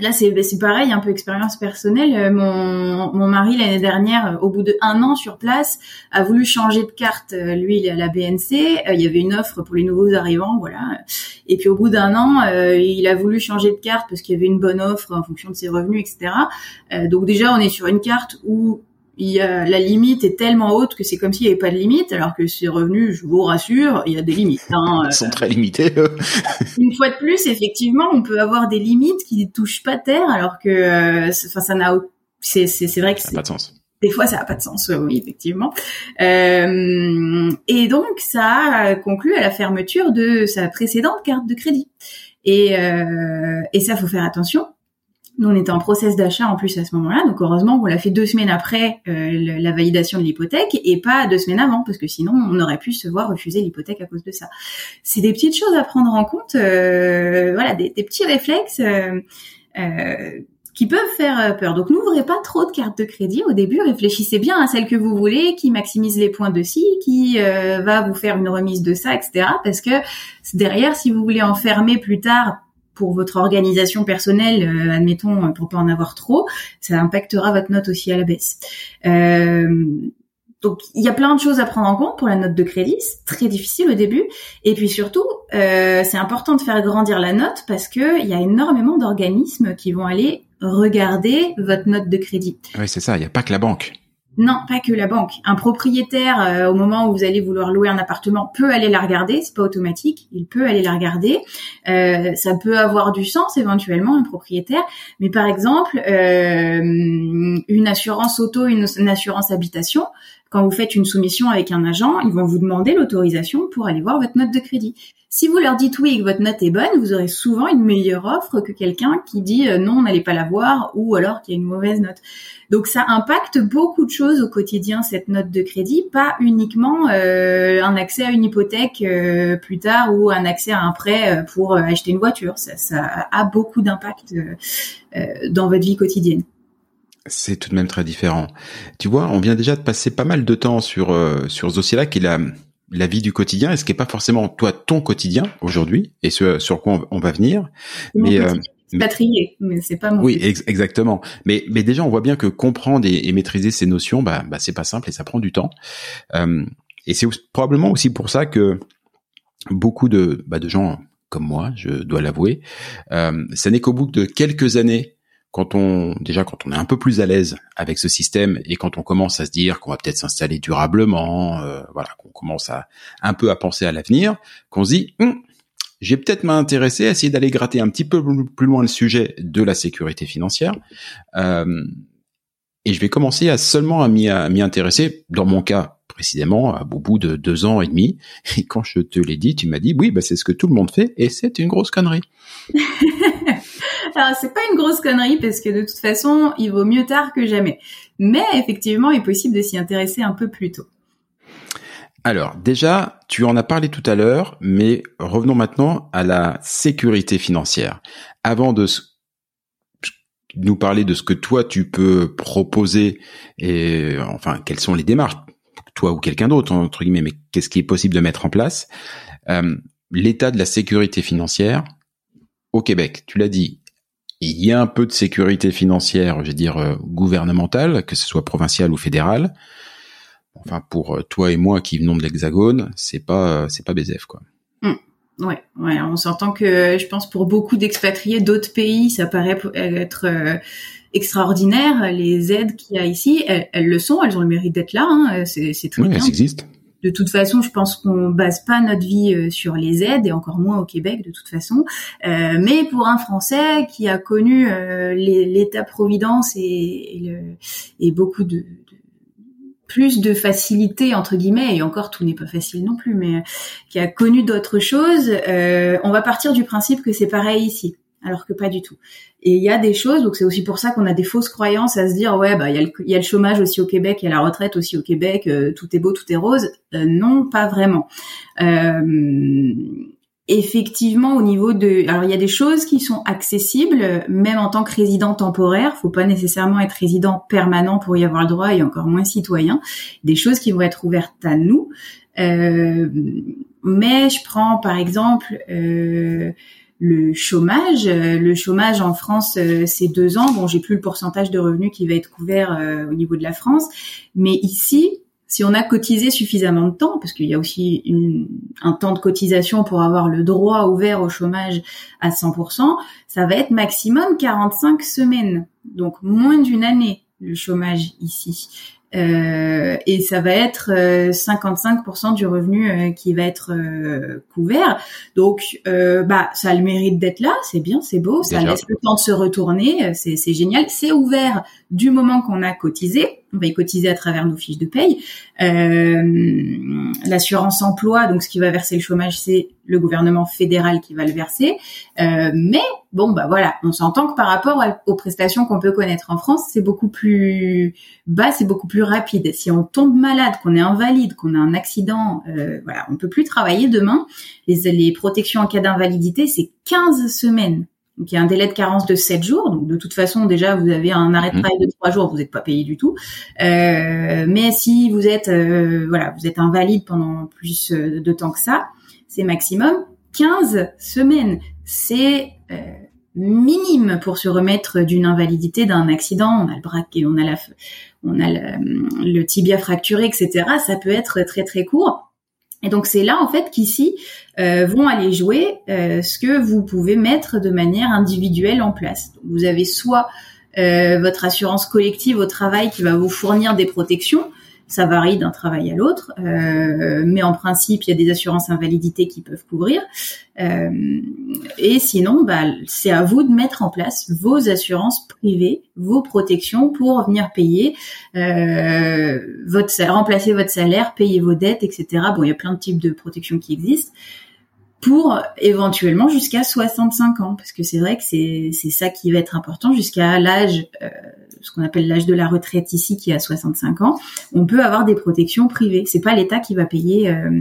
Là, c'est c'est pareil, un peu expérience personnelle. Euh, mon, mon mari l'année dernière, euh, au bout de un an sur place, a voulu changer de carte. Euh, lui, il est à la BNC. Il y avait une offre pour les nouveaux arrivants, voilà. Et puis au bout d'un an, il a voulu changer de carte parce qu'il y avait une bonne offre en fonction de ses revenus, etc. donc déjà, on est sur une carte où il y a, la limite est tellement haute que c'est comme s'il n'y avait pas de limite, alors que ces revenus, je vous rassure, il y a des limites. Hein. Ils sont très limités. Une fois de plus, effectivement, on peut avoir des limites qui ne touchent pas terre, alors que, euh, enfin, ça n'a, c'est, c'est, c'est vrai que ça n'a pas de sens. Des fois, ça n'a pas de sens, oui, effectivement. Euh, et donc, ça a conclu à la fermeture de sa précédente carte de crédit. Et, euh, et ça, faut faire attention nous, on était en process d'achat en plus à ce moment-là, donc heureusement qu'on l'a fait deux semaines après euh, la validation de l'hypothèque et pas deux semaines avant, parce que sinon on aurait pu se voir refuser l'hypothèque à cause de ça. C'est des petites choses à prendre en compte, euh, voilà, des, petits réflexes euh, qui peuvent faire peur. Donc n'ouvrez pas trop de cartes de crédit au début, réfléchissez bien à celle que vous voulez, qui maximise les points de ci, qui va vous faire une remise de ça, etc. Parce que derrière, si vous voulez en fermer plus tard pour votre organisation personnelle, euh, admettons, pour pas en avoir trop, ça impactera votre note aussi à la baisse. Euh, donc il y a plein de choses à prendre en compte pour la note de crédit, c'est très difficile au début. Et puis surtout, euh, c'est important de faire grandir la note parce que il y a énormément d'organismes qui vont aller regarder votre note de crédit. Oui, c'est ça. Il n'y a pas que la banque. Non, pas que la banque. Un propriétaire, euh, au moment où vous allez vouloir louer un appartement, peut aller la regarder. C'est pas automatique. Il peut aller la regarder. Euh, ça peut avoir du sens éventuellement un propriétaire, mais par exemple, euh, une assurance auto, une, une, assurance habitation. Quand vous faites une soumission avec un agent, ils vont vous demander l'autorisation pour aller voir votre note de crédit. Si vous leur dites oui que votre note est bonne, vous aurez souvent une meilleure offre que quelqu'un qui dit euh, non, n'allez pas la voir ou alors qu'il y a une mauvaise note. Donc ça impacte beaucoup de choses au quotidien cette note de crédit, pas uniquement euh, un accès à une hypothèque euh, plus tard ou un accès à un prêt pour acheter une voiture. Ça, a beaucoup d'impact dans votre vie quotidienne. C'est tout de même très différent. Tu vois, on vient déjà de passer pas mal de temps sur sur ce dossier-là, qui la la vie du quotidien et ce qui est pas forcément toi ton quotidien aujourd'hui et ce sur quoi on, va venir. mais euh, mais c'est pas mon Oui, exactement. Mais mais déjà on voit bien que comprendre et, maîtriser ces notions, bah, bah c'est pas simple et ça prend du temps. Euh, et c'est probablement aussi pour ça que beaucoup de bah, de gens comme moi, je dois l'avouer, euh, ça n'est qu'au bout de quelques années quand on déjà quand on est un peu plus à l'aise avec ce système et quand on commence à se dire qu'on va peut-être s'installer durablement, euh, voilà, qu'on commence à un peu à penser à l'avenir, qu'on se dit hum, j'ai peut-être m'intéresser à essayer d'aller gratter un petit peu plus loin le sujet de la sécurité financière. Euh, et je vais commencer à seulement à m'y intéresser, dans mon cas précisément, au bout de deux ans et demi. Et quand je te l'ai dit, tu m'as dit, oui, bah, c'est ce que tout le monde fait, et c'est une grosse connerie. Alors c'est pas une grosse connerie parce que de toute façon, il vaut mieux tard que jamais. Mais effectivement, il est possible de s'y intéresser un peu plus tôt. Alors déjà, tu en as parlé tout à l'heure, mais revenons maintenant à la sécurité financière. Avant de nous parler de ce que toi tu peux proposer et enfin quelles sont les démarches, toi ou quelqu'un d'autre entre guillemets, mais qu'est-ce qui est possible de mettre en place euh, L'état de la sécurité financière au Québec, tu l'as dit, il y a un peu de sécurité financière, je veux dire euh, gouvernementale, que ce soit provinciale ou fédérale enfin pour euh, toi et moi qui venons de l'Hexagone, c'est pas c'est pas BZF quoi. Mmh. Ouais, ouais, on s'entend que je pense pour beaucoup d'expatriés d'autres pays, ça paraît être euh, extraordinaire. Les aides qu'il y a ici, elles, le sont, elles ont le mérite d'être là. Hein, c'est c'est très oui, bien. elles existent. De toute façon, je pense qu'on base pas notre vie euh, sur les aides et encore moins au Québec de toute façon. Euh, mais pour un Français qui a connu l'État-providence et, et, le, et beaucoup de, plus de facilité entre guillemets et encore tout n'est pas facile non plus mais euh, qui a connu d'autres choses euh, on va partir du principe que c'est pareil ici alors que pas du tout. Et il y a des choses donc c'est aussi pour ça qu'on a des fausses croyances à se dire ouais bah il y a le, chômage aussi au Québec il y a la retraite aussi au Québec euh, tout est beau tout est rose. Non pas vraiment. Effectivement au niveau de alors il y a des choses qui sont accessibles même en tant que résident temporaire. Faut pas nécessairement être résident permanent pour y avoir le droit et encore moins citoyen. Des choses qui vont être ouvertes à nous. Euh, mais je prends par exemple euh, le chômage le chômage en France euh, c'est deux ans. Bon j'ai plus le pourcentage de revenus qui va être couvert euh, au niveau de la France. Mais ici si on a cotisé suffisamment de temps, parce qu'il y a aussi un temps de cotisation pour avoir le droit ouvert au chômage à 100%, ça va être maximum 45 semaines, donc moins d'une année le chômage ici. Euh, et ça va être 55% euh, du revenu euh, qui va être couvert. Donc, bah, ça a le mérite d'être là, c'est bien, c'est beau, ça laisse le temps de se retourner, c'est génial. C'est ouvert du moment qu'on a cotisé on va y cotiser à travers nos fiches de paye. Euh, l'assurance emploi, donc ce qui va verser le chômage, c'est le gouvernement fédéral qui va le verser. Euh, mais bon, bah voilà, on s'entend que par rapport aux prestations qu'on peut connaître en France, c'est beaucoup plus bas, c'est beaucoup plus rapide. Si on tombe malade, qu'on est invalide, qu'on a un accident, euh, voilà, on peut plus travailler demain. Les, les protections en cas d'invalidité, c'est 15 semaines. Donc il y a un délai de carence de 7 jours. Donc de toute façon déjà vous avez un arrêt de mhm. travail de 3 jours, vous n'êtes pas payé du tout. Euh, mais si vous êtes euh, voilà, vous êtes invalide pendant plus euh, de temps que ça, c'est maximum 15 semaines. C'est euh, minime pour se remettre d'une invalidité, d'un accident. On a le bras et on a la on a le, le tibia fracturé, etc. Ça peut être très très court. Et donc c'est là en fait qu'ici euh, vont aller jouer euh, ce que vous pouvez mettre de manière individuelle en place. vous avez soit euh, votre assurance collective au travail qui va vous fournir des protections, ça varie d'un travail à l'autre, euh, mais en principe, il y a des assurances invalidité qui peuvent couvrir. Euh, et sinon, bah, c'est à vous de mettre en place vos assurances privées, vos protections pour venir payer euh, votre salaire, remplacer votre salaire, payer vos dettes, etc. Bon, il y a plein de types de protections qui existent pour éventuellement jusqu'à 65 ans, parce que c'est vrai que c'est ça qui va être important jusqu'à l'âge euh, ce qu'on appelle l'âge de la retraite ici, qui est à 65 ans, on peut avoir des protections privées. C'est pas l'État qui va payer euh,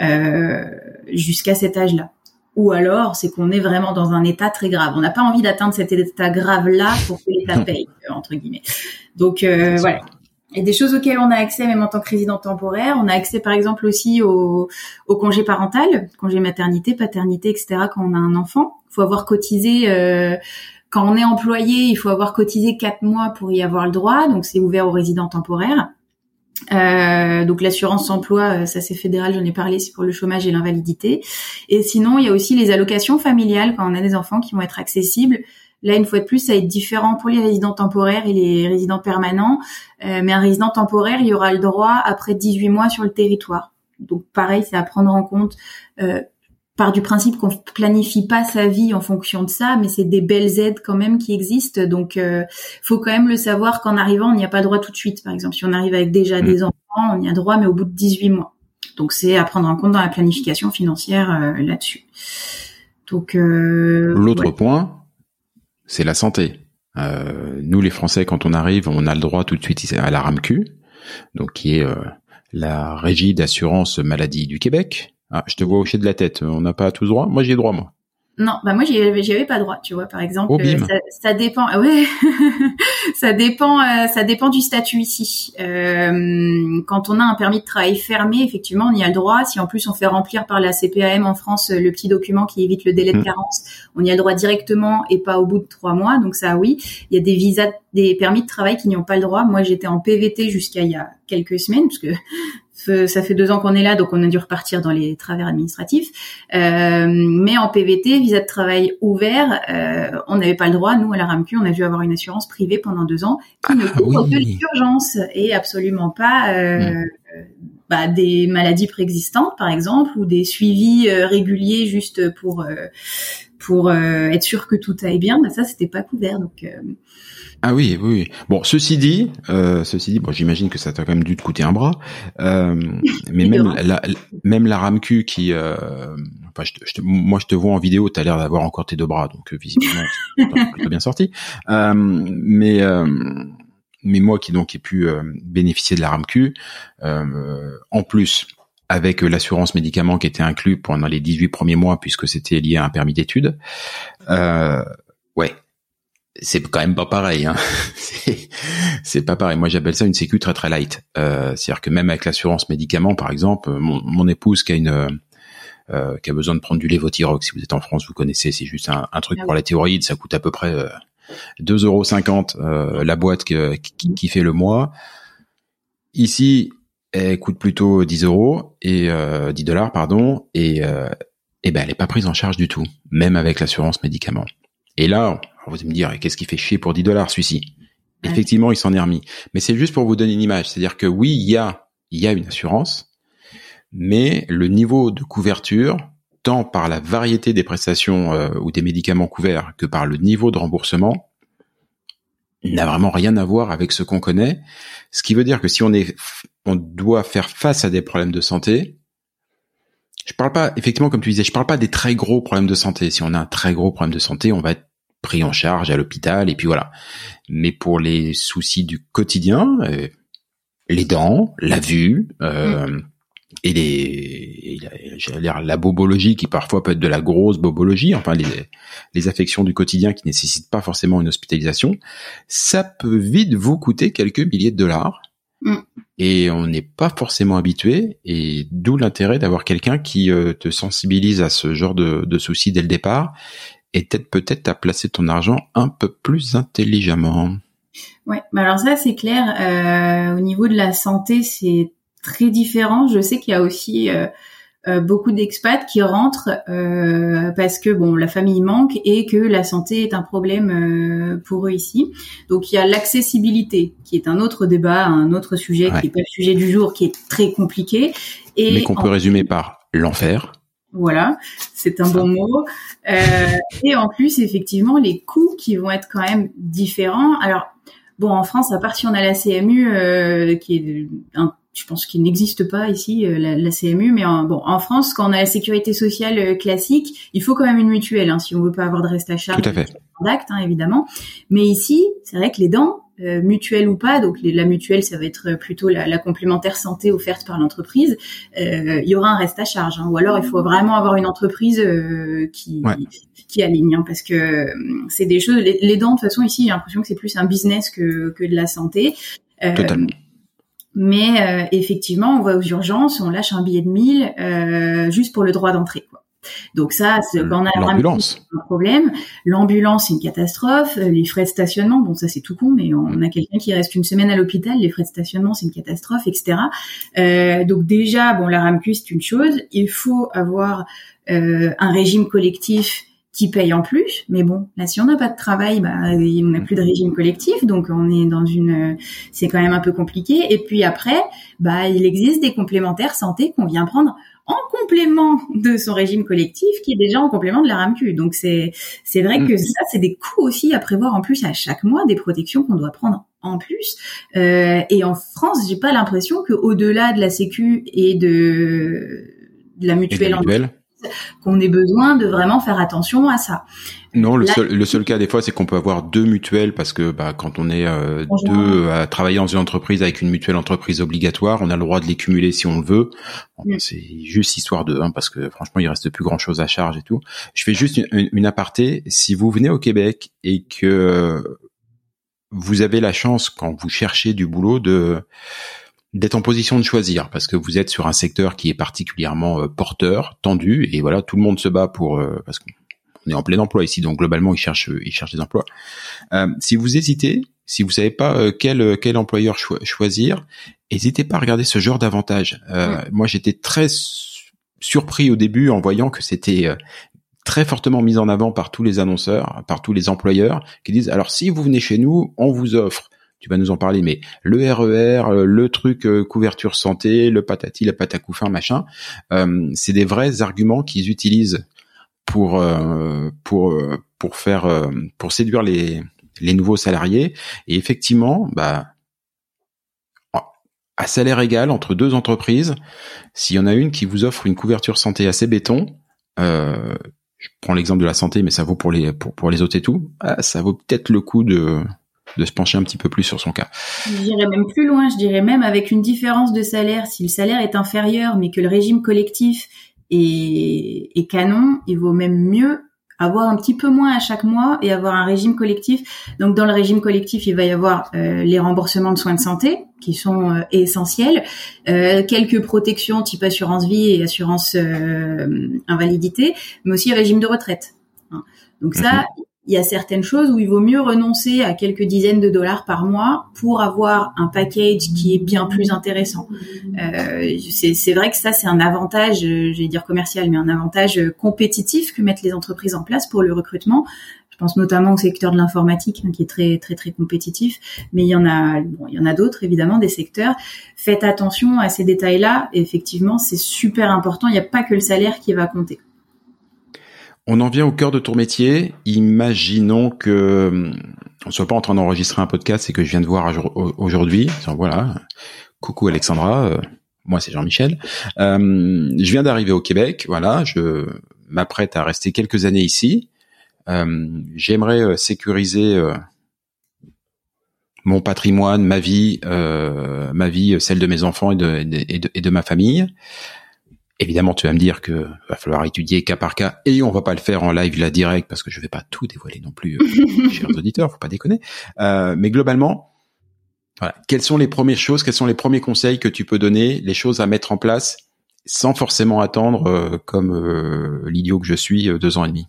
euh, jusqu'à cet âge-là. Ou alors, c'est qu'on est vraiment dans un état très grave. On n'a pas envie d'atteindre cet état grave-là pour que l'État paye, entre guillemets. Donc euh, voilà. Et des choses auxquelles on a accès même en tant que résident temporaire. On a accès par exemple aussi au, au congé parental, congé maternité, paternité, etc. quand on a un enfant. Il faut avoir cotisé euh, quand on est employé, il faut avoir cotisé quatre mois pour y avoir le droit, donc c'est ouvert aux résidents temporaires. Euh, donc l'assurance emploi, euh, ça c'est fédéral, j'en ai parlé, c'est pour le chômage et l'invalidité. Et sinon, il y a aussi les allocations familiales quand on a des enfants qui vont être accessibles. Là, une fois de plus, ça va être différent pour les résidents temporaires et les résidents permanents. Euh, mais un résident temporaire, il y aura le droit après 18 mois sur le territoire. Donc pareil, c'est à prendre en compte euh, part du principe qu'on planifie pas sa vie en fonction de ça, mais c'est des belles aides quand même qui existent. Donc, euh, faut quand même le savoir qu'en arrivant, on n'y a pas droit tout de suite. Par exemple, si on arrive avec déjà mm. des enfants, on y a droit, mais au bout de 18 mois. Donc, c'est à prendre en compte dans la planification financière euh, là-dessus. Donc, euh, l'autre point, c'est la santé. Euh, nous, les Français, quand on arrive, on a le droit tout de suite à la RAMQ, donc qui est euh, la Régie d'assurance maladie du Québec. Ah, je te vois hocher de la tête. On n'a pas tous droit. Moi, j'ai droit, moi. Non, bah moi j'y avais, pas droit, tu vois, par exemple. Oh, bim. ça, ça dépend. ah Ouais, ça dépend. euh, ça dépend du statut ici. Euh, quand on a un permis de travail fermé, effectivement, on y a le droit. Si en plus on fait remplir par la CPAM en France euh, le petit document qui évite le délai de Mm. carence, on y a le droit directement et pas au bout de trois mois. Donc ça, oui. Il y a des visas, des permis de travail qui n'y ont pas le droit. Moi, j'étais en PVT jusqu'à il y a quelques semaines, parce que ça fait deux ans qu'on est là, donc on a dû repartir dans les travers administratifs. Euh, mais en PVT, visa de travail ouvert, euh, on n'avait pas le droit. Nous, à la RAMQ, on a dû avoir une assurance privée pendant deux ans qui ne Ah couvre que oui. l'urgence et absolument pas euh, euh, bah, des maladies préexistantes, par exemple, ou des suivis euh, réguliers juste pour euh, pour euh, être sûr que tout aille bien. Bah, ça, c'était pas couvert. Donc, euh, Ah oui, oui. oui. Bon, ceci dit, euh, ceci dit, bon, j'imagine que ça t'a quand même dû te coûter un bras. Euh, mais même Évidemment. la, même la RAMQ qui, euh, enfin, je te- je te- moi, je te vois en vidéo, t'as l'air d'avoir encore tes deux bras, donc euh, visiblement, plutôt bien sorti. Euh, mais euh, mais moi qui donc ai pu euh, bénéficier de la RAMQ, euh, en plus avec l'assurance médicaments qui était inclus pendant les 18 premiers mois puisque c'était lié à un permis d'études, euh, ouais, c'est quand même pas pareil. Hein. c'est pas pareil. Moi, j'appelle ça une sécu très très light. Euh, C'est-à-dire que même avec l'assurance médicaments, par exemple, mon, mon épouse qui a une euh, qui a besoin de prendre du Levothyrox, si vous êtes en France, vous connaissez, c'est juste un, un truc Ah pour la thyroïde, ça coûte à peu près euh, 2,50 euros euh, la boîte que- qui, qui fait le mois. Ici, elle coûte plutôt 10 euros et euh, 10 dollars, pardon, et, euh, et ben elle est pas prise en charge du tout, même avec l'assurance médicaments. Et là, vous allez me dire, qu'est-ce qui fait chier pour 10 dollars celui-ci? Ouais. Effectivement, il s'en est remis. Mais c'est juste pour vous donner une image. C'est-à-dire que oui, il y a, il y a une assurance, mais le niveau de couverture, tant par la variété des prestations euh, ou des médicaments couverts que par le niveau de remboursement, n'a vraiment rien à voir avec ce qu'on connaît. Ce qui veut dire que si on est, on doit faire face à des problèmes de santé, je parle pas, effectivement, comme tu disais, je parle pas des très gros problèmes de santé. Si on a un très gros problème de santé, on va être pris en charge à l'hôpital et puis voilà. Mais pour les soucis du quotidien, euh, les dents, la vue, euh, et les, et la, la bobologie qui parfois peut être de la grosse bobologie, enfin les, les affections du quotidien qui nécessitent pas forcément une hospitalisation, ça peut vite vous coûter quelques milliers de dollars. Mm. Et on n'est pas forcément habitué, et d'où l'intérêt d'avoir quelqu'un qui euh, te sensibilise à ce genre de, de soucis dès le départ, et peut-être peut-être à placer ton argent un peu plus intelligemment. Ouais, bah alors ça c'est clair. Euh, au niveau de la santé, c'est très différent. Je sais qu'il y a aussi euh, euh, beaucoup d'expats qui rentrent euh, parce que bon, la famille manque et que la santé est un problème euh, pour eux ici. Donc il y a l'accessibilité qui est un autre débat, un autre sujet Ouais. qui est pas le sujet du jour, qui est très compliqué. Et mais qu'on en peut résumer par l'enfer. voilà, c'est un bon mot. Euh, et en plus, effectivement, les coûts qui vont être quand même différents. Alors, bon, en France, à part si on a la CMU, euh, qui est, un, je pense qu'il n'existe pas ici, euh, la, la CMU, mais en, bon, en France, quand on a la sécurité sociale euh, classique, il faut quand même une mutuelle, hein, si on veut pas avoir de reste à charge Tout à fait. d'acte, hein, évidemment. Mais ici, c'est vrai que les dents, euh, mutuelle ou pas, donc les- la mutuelle, ça va être plutôt la, la complémentaire santé offerte par l'entreprise. euh, Il y aura un reste à charge, hein, ou alors il faut vraiment avoir une entreprise euh, qui Ouais. qui aligne, hein, parce que euh, c'est des choses. Les, les dents, de toute façon, ici, j'ai l'impression que c'est plus un business que que de la santé. Euh, Totalement. Mais euh, effectivement, on va aux urgences, on lâche un billet de 1000 euh, juste pour le droit d'entrée. Quoi. Donc ça, c'est quand on a L'ambulance. un problème. L'ambulance, c'est une catastrophe. Euh, Les frais de stationnement, bon, ça c'est tout con, mais on a quelqu'un qui reste une semaine à l'hôpital. Les frais de stationnement, c'est une catastrophe, etc. Euh, donc déjà, bon, la RAMQ, c'est une chose. Il faut avoir euh, un régime collectif qui paye en plus. Mais bon, là, si on n'a pas de travail, bah, on n'a plus de régime collectif, donc on est dans une, c'est quand même un peu compliqué. Et puis après, bah, il existe des complémentaires santé qu'on vient prendre en complément de son régime collectif qui est déjà en complément de la RAMQ. Donc c'est c'est vrai que ça c'est des coûts aussi à prévoir en plus à chaque mois des protections qu'on doit prendre en plus. Euh, et en France, j'ai pas l'impression que au-delà de la Sécu et de, de la Et de mutuelle, la mutuelle. Qu'on ait besoin de vraiment faire attention à ça. Non, le, seul, le seul cas des fois, c'est qu'on peut avoir deux mutuelles parce que bah, quand on est euh, deux à travailler dans une entreprise avec une mutuelle entreprise obligatoire, on a le droit de les cumuler si on le veut. Mm. C'est juste histoire de, hein, parce que franchement, il reste plus grand chose à charge et tout. Je fais juste une, une aparté. Si vous venez au Québec et que vous avez la chance quand vous cherchez du boulot de d'être en position de choisir parce que vous êtes sur un secteur qui est particulièrement euh, porteur, tendu et voilà tout le monde se bat pour euh, parce qu'on est en plein emploi ici donc globalement ils cherchent ils cherchent des emplois. Euh, si vous hésitez, si vous savez pas quel quel employeur choisir, n'hésitez pas à regarder ce genre d'avantages. Moi j'étais très surpris au début en voyant que c'était très fortement mis en avant par tous les annonceurs, par tous les employeurs, qui disent alors si vous venez chez nous, on vous offre. Tu vas nous en parler, mais le RER, euh, le truc euh, couverture santé, le patati, la patacouffin, machin, euh, c'est des vrais arguments qu'ils utilisent pour pour pour faire pour séduire les les nouveaux salariés. Et effectivement, bah à salaire égal entre deux entreprises, s'il y en a une qui vous offre une couverture santé assez béton, euh, je prends l'exemple de la santé, mais ça vaut pour les pour, pour les autres et tout. Ah, ça vaut peut-être le coup de de se pencher un petit peu plus sur son cas. Je dirais même plus loin, je dirais même avec une différence de salaire, si le salaire est inférieur, mais que le régime collectif est, est canon, il vaut même mieux avoir un petit peu moins à chaque mois et avoir un régime collectif. Donc dans le régime collectif, il va y avoir euh, les remboursements de soins de santé qui sont euh, essentiels, euh, quelques protections type assurance vie et assurance invalidité, mais aussi régime de retraite. Hein. Donc ça, mhm il y a certaines choses où il vaut mieux renoncer à quelques dizaines de dollars par mois pour avoir un package qui est bien plus intéressant. Euh, c'est vrai que ça, c'est un avantage, euh, j'allais dire commercial, mais un avantage compétitif que mettent les entreprises en place pour le recrutement. Je pense notamment au secteur de l'informatique hein, qui est très très très compétitif, mais il y en a bon, il y en a d'autres évidemment des secteurs. Faites attention à ces détails-là. Effectivement, c'est super important. Il n'y a pas que le salaire qui va compter. On en vient au cœur de ton métier. Imaginons que on soit pas en train d'enregistrer un podcast et que je viens de voir aujourd'hui. Voilà. Coucou Alexandra. Euh, moi c'est Jean-Michel. Euh, je viens d'arriver au Québec. Voilà. Je m'apprête à rester quelques années ici. Euh, j'aimerais sécuriser mon patrimoine, ma vie, ma vie, celle de mes enfants et de ma famille. Évidemment, tu vas me dire que va falloir étudier cas par cas et on va pas le faire en live la direct parce que je vais pas tout dévoiler non plus, euh, chers auditeurs, faut pas déconner. Euh, mais globalement, voilà, quelles sont les premières choses, quels sont les premiers conseils que tu peux donner, les choses à mettre en place sans forcément attendre, euh, comme l'idiot que je suis, deux ans et demi?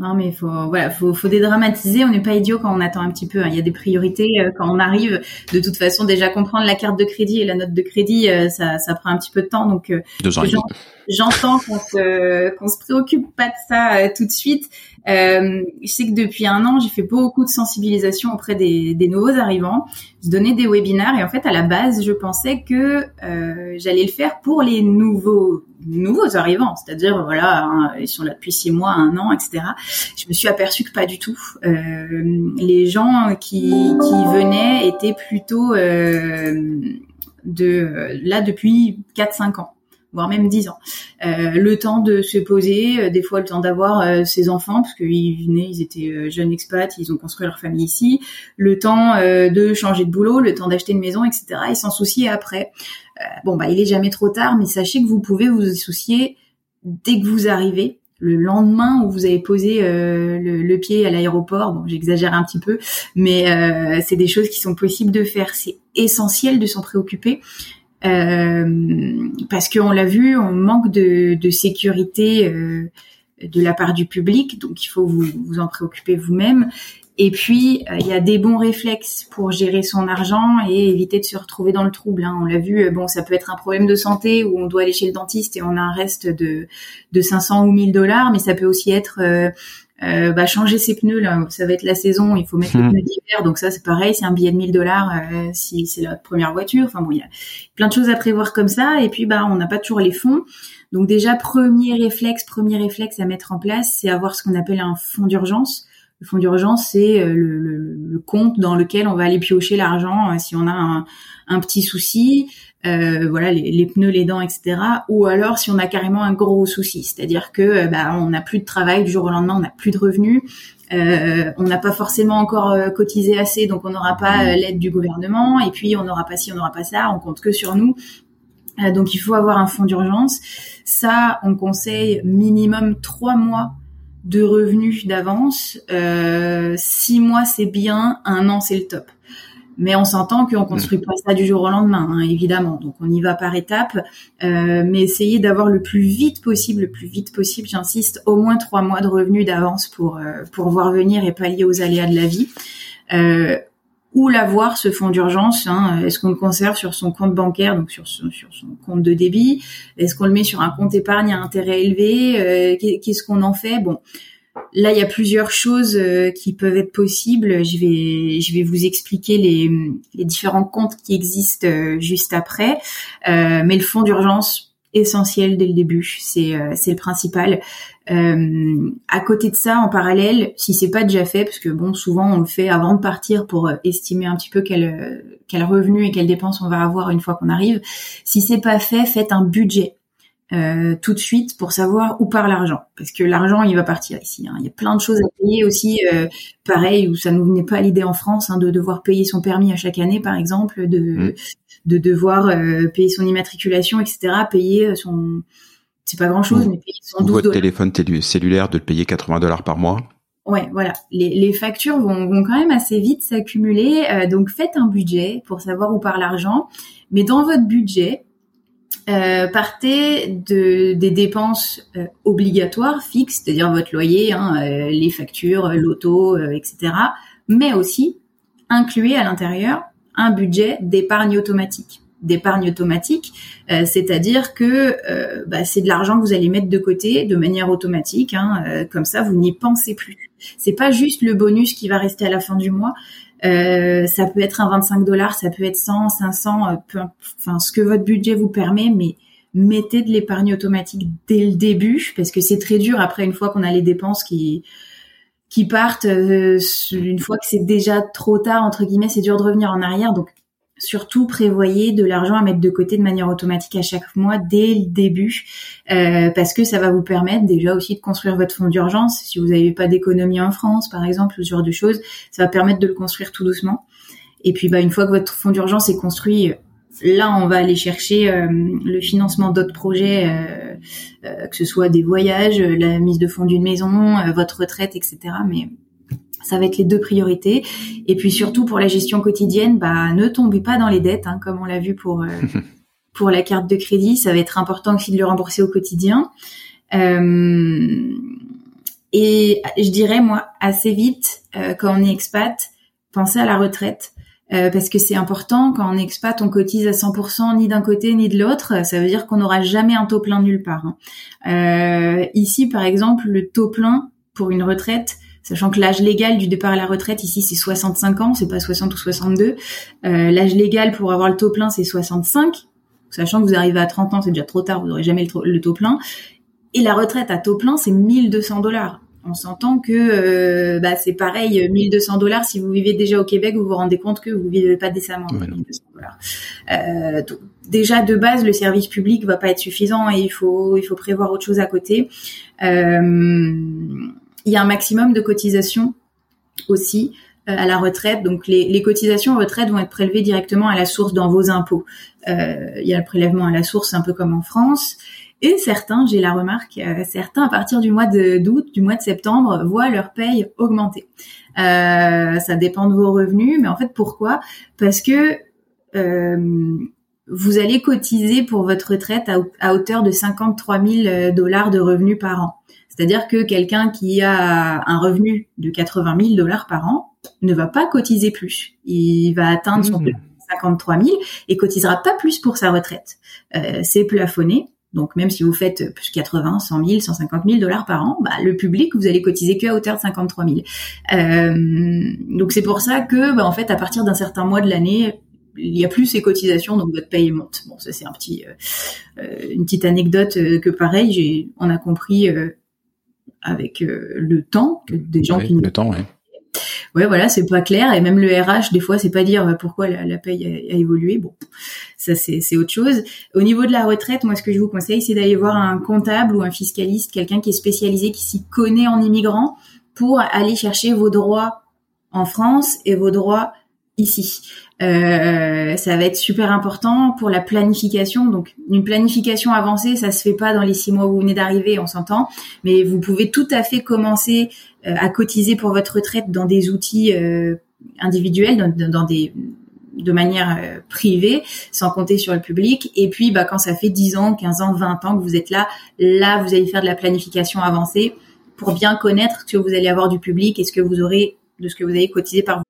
Non, mais faut voilà, faut, faut dédramatiser. On n'est pas idiot quand on attend un petit peu. Hein. Il y a des priorités euh, quand on arrive. De toute façon, déjà comprendre la carte de crédit et la note de crédit, euh, ça, ça prend un petit peu de temps. Donc, euh, j'entends qu'on se qu'on se préoccupe pas de ça tout de suite. Euh, je sais que depuis un an, j'ai fait beaucoup de sensibilisation auprès des, des, nouveaux arrivants. Je donnais des webinaires et en fait, à la base, je pensais que euh, j'allais le faire pour les nouveaux nouveaux arrivants, c'est-à-dire voilà, hein, ils sont là depuis six mois, un an, etc. Je me suis aperçue que pas du tout. Euh, les gens qui, qui venaient étaient plutôt euh, de là depuis 4-5 ans voire même 10 ans. Euh, le temps de se poser, euh, des fois le temps d'avoir euh, ses enfants, parce qu'ils venaient, ils étaient jeunes expats, ils ont construit leur famille ici, le temps de changer de boulot, le temps d'acheter une maison, etc. Et s'en soucier après. Bon, bah il est jamais trop tard, mais sachez que vous pouvez vous soucier dès que vous arrivez le lendemain où vous avez posé le, le, pied à l'aéroport. Bon, j'exagère un petit peu, mais c'est des choses qui sont possibles de faire. C'est essentiel de s'en préoccuper. Euh, parce qu'on l'a vu, on manque de, de sécurité euh, de la part du public, donc il faut vous, vous en préoccuper vous-même. Et puis, euh, il y a des bons réflexes pour gérer son argent et éviter de se retrouver dans le trouble. Hein. On l'a vu, bon, ça peut être un problème de santé où on doit aller chez le dentiste et on a un reste de, de 500 ou 1000 dollars, mais ça peut aussi être euh, bah, changer ses pneus là, ça va être la saison, il faut mettre les hmm. pneus d'hiver, donc ça c'est pareil, c'est un billet de 1000 dollars euh, si c'est la première voiture. Enfin bon, il y a plein de choses à prévoir comme ça, et puis bah on n'a pas toujours les fonds. Donc déjà premier réflexe, premier réflexe à mettre en place, c'est avoir ce qu'on appelle un fonds d'urgence. Le fonds d'urgence, c'est le, le, compte dans lequel on va aller piocher l'argent si on a un, un petit souci euh, voilà les, les, pneus, les dents, etc. Ou alors si on a carrément un gros souci, c'est-à-dire que euh, bah, on n'a plus de travail du jour au lendemain, on n'a plus de revenus, euh, on n'a pas forcément encore euh, cotisé assez, donc on n'aura pas euh, l'aide du gouvernement, et puis on n'aura pas ci, on n'aura pas ça, on compte que sur nous. donc il faut avoir un fonds d'urgence. Ça, on conseille minimum trois mois de revenus d'avance. six mois c'est bien, un an c'est le top. Mais on s'entend qu'on construit mm. pas ça du jour au lendemain, hein, évidemment. Donc on y va par étapes, euh, mais essayez d'avoir le plus vite possible, le plus vite possible, j'insiste, au moins trois mois de revenus d'avance pour euh, pour voir venir et pallier aux aléas de la vie. Euh, ou l'avoir ce fonds d'urgence hein, Est-ce qu'on le conserve sur son compte bancaire, donc sur son, sur son compte de débit? Est-ce qu'on le met sur un compte épargne à intérêt élevé? Euh, Qu'est-ce qu'on en fait? Bon, Là, il y a plusieurs choses euh, qui peuvent être possibles. Je vais, je vais vous expliquer les, les différents comptes qui existent euh, juste après. Euh, mais le fonds d'urgence essentiel dès le début, c'est c'est le principal. à côté de ça, en parallèle, si c'est pas déjà fait, parce que bon, souvent on le fait avant de partir pour estimer un petit peu quel quel revenu et quelles dépenses on va avoir une fois qu'on arrive. Si c'est pas fait, faites un budget euh, tout de suite pour savoir où part l'argent. Parce que l'argent, il va partir ici. Hein. Il y a plein de choses à payer aussi, euh, pareil, où ça ne nous venait pas à l'idée en France, hein, de devoir payer son permis à chaque année, par exemple, de, mmh. De devoir euh, payer son immatriculation, etc., payer son... C'est pas grand-chose, mais payer son 12 Votre téléphone cellulaire, de le payer 80 dollars par mois? Ouais, voilà. Les, les factures vont, vont, quand même assez vite s'accumuler. donc faites un budget pour savoir où part l'argent. Mais dans votre budget, euh, partez de, des dépenses euh, obligatoires fixes, c'est-à-dire votre loyer, hein, euh, les factures, l'auto, etc. Mais aussi incluez à l'intérieur un budget d'épargne automatique. D'épargne automatique, c'est-à-dire que bah, c'est de l'argent que vous allez mettre de côté de manière automatique, hein, comme ça vous n'y pensez plus. C'est pas juste le bonus qui va rester à la fin du mois, euh, ça peut être un 25 dollars, ça peut être 100, 500, euh, peu, enfin ce que votre budget vous permet, mais mettez de l'épargne automatique dès le début parce que c'est très dur après une fois qu'on a les dépenses qui qui partent euh, une fois que c'est déjà trop tard entre guillemets, c'est dur de revenir en arrière. Donc surtout prévoyez de l'argent à mettre de côté de manière automatique à chaque mois dès le début, euh, parce que ça va vous permettre déjà aussi de construire votre fonds d'urgence. Si vous n'avez pas d'économie en France, par exemple, ce genre de choses, ça va permettre de le construire tout doucement. Et puis, bah, une fois que votre fonds d'urgence est construit, là, on va aller chercher euh, le financement d'autres projets, euh, que ce soit des voyages, la mise de fonds d'une maison, votre retraite, etc. Mais ça va être les deux priorités. Et puis surtout pour la gestion quotidienne, bah ne tombez pas dans les dettes, hein, comme on l'a vu pour euh, pour la carte de crédit. Ça va être important aussi de le rembourser au quotidien. Euh, et je dirais moi assez vite euh, quand on est expat, pensez à la retraite. Parce que c'est important quand on expat, on cotise à 100% ni d'un côté ni de l'autre. Ça veut dire qu'on n'aura jamais un taux plein nulle part. Hein. ici, par exemple, le taux plein pour une retraite, sachant que l'âge légal du départ à la retraite ici c'est 65 ans, c'est pas 60 ou 62. Euh, l'âge légal pour avoir le taux plein c'est 65, sachant que vous arrivez à 30 ans c'est déjà trop tard, vous n'aurez jamais le, taux plein. Et la retraite à taux plein c'est 1200 dollars. On s'entend que euh, bah, c'est pareil, 1200 dollars si vous vivez déjà au Québec, vous vous rendez compte que vous vivez pas décemment. Euh, déjà de base, le service public va pas être suffisant et il faut il faut prévoir autre chose à côté. Euh, il y a un maximum de cotisations aussi euh, à la retraite. Donc les, cotisations retraite vont être prélevées directement à la source dans vos impôts. Euh, il y a le prélèvement à la source un peu comme en France. Et certains, j'ai la remarque, euh, certains à partir du mois d'août, du mois de septembre, voient leur paye augmenter. ça dépend de vos revenus, mais en fait pourquoi? Parce que vous allez cotiser pour votre retraite à, à hauteur de 53 000 dollars de revenus par an. C'est-à-dire que quelqu'un qui a un revenu de 80 000 dollars par an ne va pas cotiser plus. Il va atteindre son 53 mmh. 000 et cotisera pas plus pour sa retraite. Euh, c'est plafonné. Donc même si vous faites plus 80, 100 000, 150 000 dollars par an, bah, le public vous allez cotiser que à hauteur de 53 000. Euh, donc c'est pour ça que bah, en fait à partir d'un certain mois de l'année il y a plus ces cotisations, donc votre paye monte. Bon, ça c'est un petit, euh, une petite anecdote que pareil, j'ai, on a compris avec le temps que des gens qui le temps, ouais ouais voilà c'est pas clair. Et même le RH des fois c'est pas dire pourquoi la, paye a, évolué. Bon ça c'est autre chose. Au niveau de la retraite moi ce que je vous conseille c'est d'aller voir un comptable ou un fiscaliste quelqu'un qui est spécialisé qui s'y connaît en immigrant pour aller chercher vos droits en France et vos droits ici. Euh, ça va être super important pour la planification. Donc, une planification avancée, ça se fait pas dans les six mois où vous venez d'arriver, on s'entend. Mais vous pouvez tout à fait commencer euh, à cotiser pour votre retraite dans des outils euh, individuels, dans, des de manière privée, sans compter sur le public. Et puis, bah, quand ça fait 10 ans, 15 ans, 20 ans que vous êtes là, là, vous allez faire de la planification avancée pour bien connaître ce que vous allez avoir du public et ce que vous aurez de ce que vous avez cotisé par vous.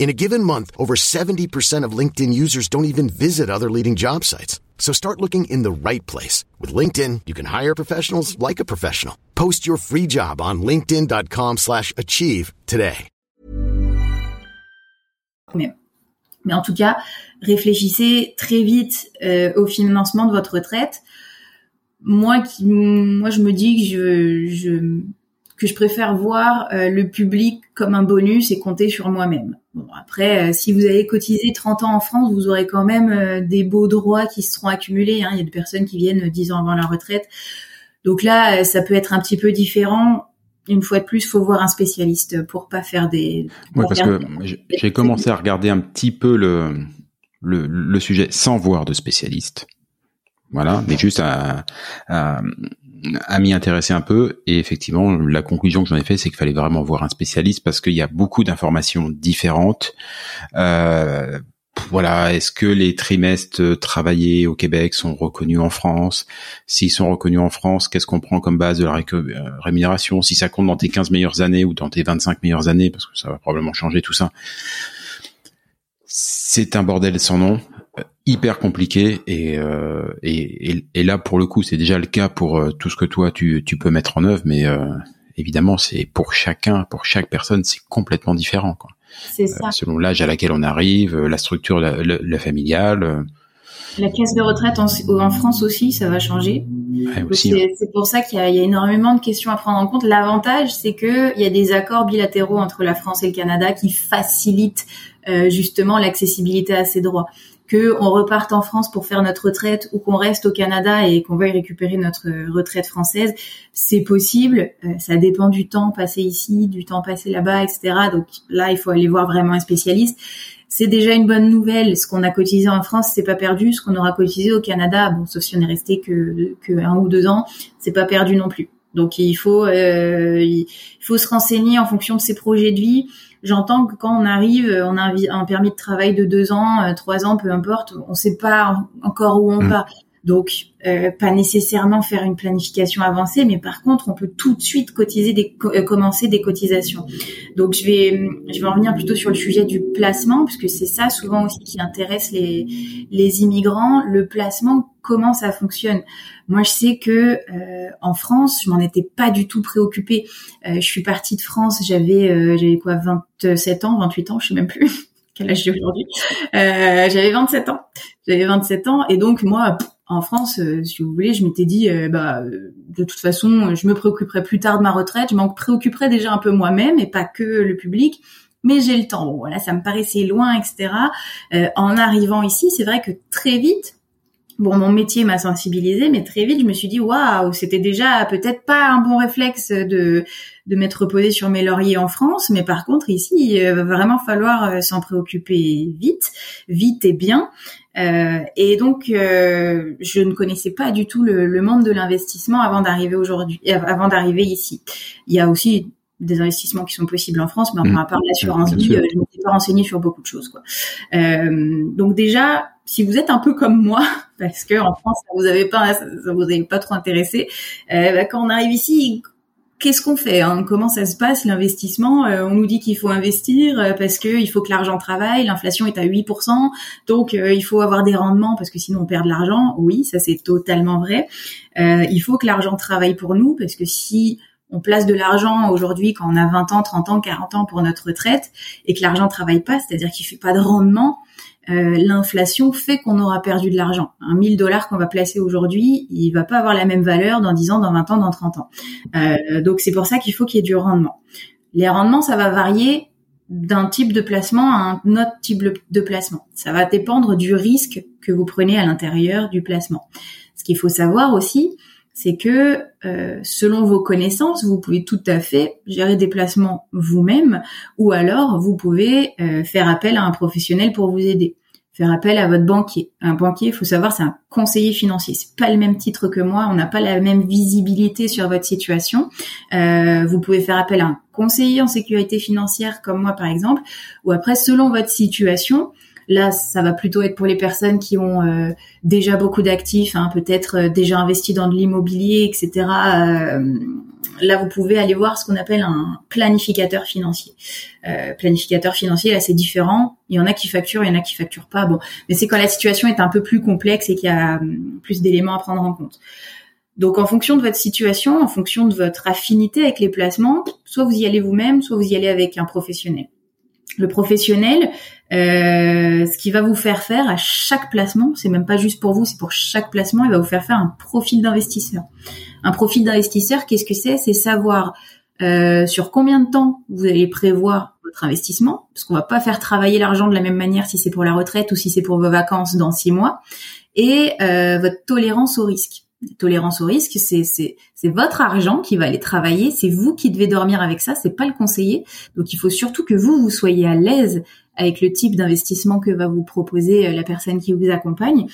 In a given month, over 70% of LinkedIn users don't even visit other leading job sites. So start looking in the right place. With LinkedIn, you can hire professionals like a professional. Post your free job on linkedin.com slash achieve today. Mais, mais en tout cas, réfléchissez très vite euh, au financement de votre retraite. moi qui moi je me dis que je, je que je préfère voir euh, le public comme un bonus et compter sur moi-même. Bon après euh, si vous avez cotisé 30 ans en France, vous aurez quand même euh, des beaux droits qui seront accumulés hein. il y a des personnes qui viennent 10 ans avant la retraite. Donc là ça peut être un petit peu différent. Une fois de plus, faut voir un spécialiste pour pas faire des. Ouais, parce que j'ai commencé à regarder un petit peu le, le, le sujet sans voir de spécialiste. Voilà, mais juste à, à, à m'y intéresser un peu. Et effectivement, la conclusion que j'en ai fait, c'est qu'il fallait vraiment voir un spécialiste parce qu'il y a beaucoup d'informations différentes. Euh, voilà, est-ce que les trimestres travaillés au Québec sont reconnus en France? S'ils sont reconnus en France, qu'est-ce qu'on prend comme base de la euh, rémunération? Si ça compte dans tes 15 meilleures années ou dans tes 25 meilleures années, parce que ça va probablement changer tout ça. C'est un bordel sans nom hyper compliqué euh, et, et, et, là pour le coup c'est déjà le cas pour euh, tout ce que toi tu, tu peux mettre en œuvre mais euh, évidemment c'est pour chacun pour chaque personne c'est complètement différent quoi. C'est ça. selon l'âge à laquelle on arrive la structure la, la, familiale la caisse de retraite en, en, France aussi ça va changer. Ouais, c'est pour ça qu'il y, y, a énormément de questions à prendre en compte. L'avantage c'est que il y a des accords bilatéraux entre la France et le Canada qui facilitent justement l'accessibilité à ces droits que on reparte en France pour faire notre retraite ou qu'on reste au Canada et qu'on veuille récupérer notre retraite française, c'est possible. Euh, ça dépend du temps passé ici, du temps passé là-bas, etc. Donc là, il faut aller voir vraiment un spécialiste. C'est déjà une bonne nouvelle. Ce qu'on a cotisé en France, c'est pas perdu. Ce qu'on aura cotisé au Canada, bon, sauf si on est resté que, que un ou deux ans, c'est pas perdu non plus. Donc il faut euh, il faut se renseigner en fonction de ses projets de vie. J'entends que quand on arrive, on a un permis de travail de deux ans, euh, trois ans, peu importe, on ne sait pas encore où on mm. va. Donc, euh, pas nécessairement faire une planification avancée, mais par contre, on peut tout de suite cotiser des, euh, commencer des cotisations. Donc, je vais, je vais en revenir plutôt sur le sujet du placement, puisque c'est ça souvent aussi qui intéresse les, les immigrants. Le placement, comment ça fonctionne Moi, je sais que euh, en France, je m'en étais pas du tout préoccupée. je suis partie de France, j'avais, j'avais quoi, 27 ans, 28 ans, je sais même plus quel âge j'ai aujourd'hui? j'avais 27 ans. J'avais 27 ans, et donc moi en France, euh, si vous voulez, je m'étais dit, euh, bah, euh, de toute façon, je me préoccuperai plus tard de ma retraite, je m'en préoccuperai déjà un peu moi-même et pas que le public. Mais j'ai le temps. Bon, voilà, ça me paraissait loin, etc. en arrivant ici, c'est vrai que très vite, bon, mon métier m'a sensibilisé, mais très vite, je me suis dit, waouh, c'était déjà peut-être pas un bon réflexe de de m'être reposé sur mes lauriers en France, mais par contre ici, il va vraiment falloir s'en préoccuper vite, vite et bien. Euh, et donc, euh, je ne connaissais pas du tout le, le monde de l'investissement avant d'arriver aujourd'hui, avant d'arriver ici. Il y a aussi des investissements qui sont possibles en France, mais enfin, à part l'assurance vie, euh, je ne m'étais pas renseignée sur beaucoup de choses. Quoi. Euh, donc déjà, si vous êtes un peu comme moi, parce que en France, ça vous avez pas, ça vous avez pas trop intéressé, euh, bah, quand on arrive ici, qu'est-ce qu'on fait hein? Comment ça se passe l'investissement? Euh, On nous dit qu'il faut investir euh, parce que il faut que l'argent travaille. L'inflation est à 8%, donc il faut avoir des rendements parce que sinon on perd de l'argent. Oui, ça c'est totalement vrai. il faut que l'argent travaille pour nous parce que si on place de l'argent aujourd'hui quand on a 20 ans, 30 ans, 40 ans pour notre retraite et que l'argent travaille pas, c'est-à-dire qu'il fait pas de rendement, euh, l'inflation fait qu'on aura perdu de l'argent. Un 1000 dollars qu'on va placer aujourd'hui, il va pas avoir la même valeur dans 10 ans, dans 20 ans, dans 30 ans. Euh, donc c'est pour ça qu'il faut qu'il y ait du rendement. Les rendements, ça va varier d'un type de placement à un autre type de placement. Ça va dépendre du risque que vous prenez à l'intérieur du placement. Ce qu'il faut savoir aussi, c'est que euh, selon vos connaissances, vous pouvez tout à fait gérer des placements vous-même, ou alors vous pouvez euh, faire appel à un professionnel pour vous aider. Faire appel à votre banquier. Un banquier, il faut savoir, c'est un conseiller financier. C'est pas le même titre que moi. On n'a pas la même visibilité sur votre situation. Euh, vous pouvez faire appel à un conseiller en sécurité financière comme moi, par exemple, ou après, selon votre situation, Là, ça va plutôt être pour les personnes qui ont euh, déjà beaucoup d'actifs, hein, peut-être euh, déjà investi dans de l'immobilier, etc. Euh, là, vous pouvez aller voir ce qu'on appelle un planificateur financier. planificateur financier, là, c'est différent. Il y en a qui facturent, il y en a qui facturent pas. Bon, mais c'est quand la situation est un peu plus complexe et qu'il y a hum, plus d'éléments à prendre en compte. Donc en fonction de votre situation, en fonction de votre affinité avec les placements, soit vous y allez vous-même, soit vous y allez avec un professionnel. Le professionnel, euh, ce qui va vous faire faire à chaque placement, c'est même pas juste pour vous, c'est pour chaque placement, il va vous faire faire un profil d'investisseur. Un profil d'investisseur, qu'est-ce que c'est? C'est savoir euh, sur combien de temps vous allez prévoir votre investissement, parce qu'on va pas faire travailler l'argent de la même manière si c'est pour la retraite ou si c'est pour vos vacances dans six mois, et euh, votre tolérance au risque tolérance au risque, c'est c'est votre argent qui va aller travailler, c'est vous qui devez dormir avec ça, c'est pas le conseiller. Donc il faut surtout que vous vous soyez à l'aise avec le type d'investissement que va vous proposer euh, la personne qui vous accompagne.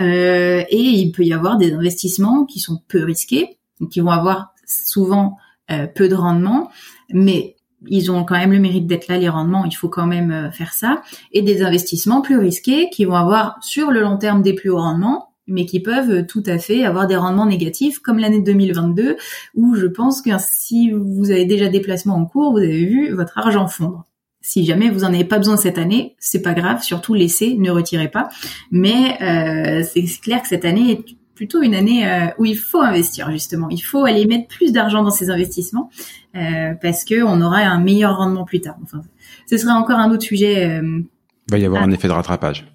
Euh, et il peut y avoir des investissements qui sont peu risqués, qui vont avoir souvent euh, peu de rendement, mais ils ont quand même le mérite d'être là, les rendements, il faut quand même faire ça. Et des investissements plus risqués qui vont avoir sur le long terme des plus hauts rendements, mais qui peuvent tout à fait avoir des rendements négatifs, comme l'année 2022, où je pense que si vous avez déjà des placements en cours, vous avez vu votre argent fondre. Si jamais vous en avez pas besoin cette année, c'est pas grave, surtout laissez, ne retirez pas. Mais euh, c'est clair que cette année est plutôt une année euh, où il faut investir justement. Il faut aller mettre plus d'argent dans ces investissements euh, parce que on aura un meilleur rendement plus tard. Enfin, ce serait encore un autre sujet. il va y avoir un effet de rattrapage.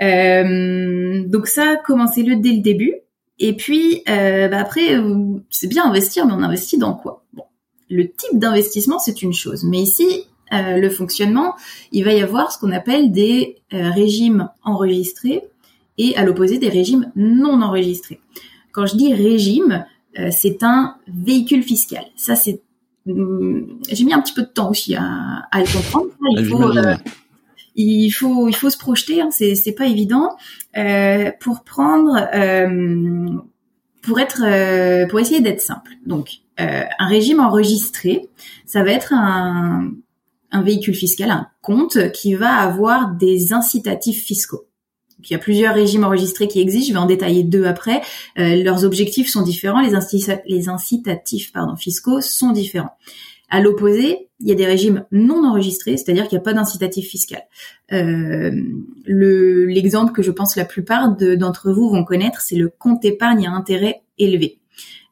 Donc ça, commencez-le dès le début. Et puis euh, bah après, c'est bien investir, mais on investit dans quoi? Bon, le type d'investissement c'est une chose, mais ici le fonctionnement, il va y avoir ce qu'on appelle des régimes enregistrés et à l'opposé des régimes non enregistrés. Quand je dis régime, c'est un véhicule fiscal. Ça c'est hum, j'ai mis un petit peu de temps aussi à, à le comprendre. Il faut, il faut il faut se projeter, hein, c'est c'est pas évident euh, pour prendre euh, pour être euh, pour essayer d'être simple. Donc euh, un régime enregistré, ça va être un un véhicule fiscal, un compte qui va avoir des incitatifs fiscaux. Il y a plusieurs régimes enregistrés qui existent. Je vais en détailler deux après. Euh, leurs objectifs sont différents. Les, les incitatifs pardon, fiscaux sont différents. À l'opposé, il y a des régimes non enregistrés, c'est-à-dire qu'il n'y a pas d'incitatif fiscal. Euh, l'exemple que je pense la plupart d'entre vous vont connaître, c'est le compte épargne à intérêt élevé.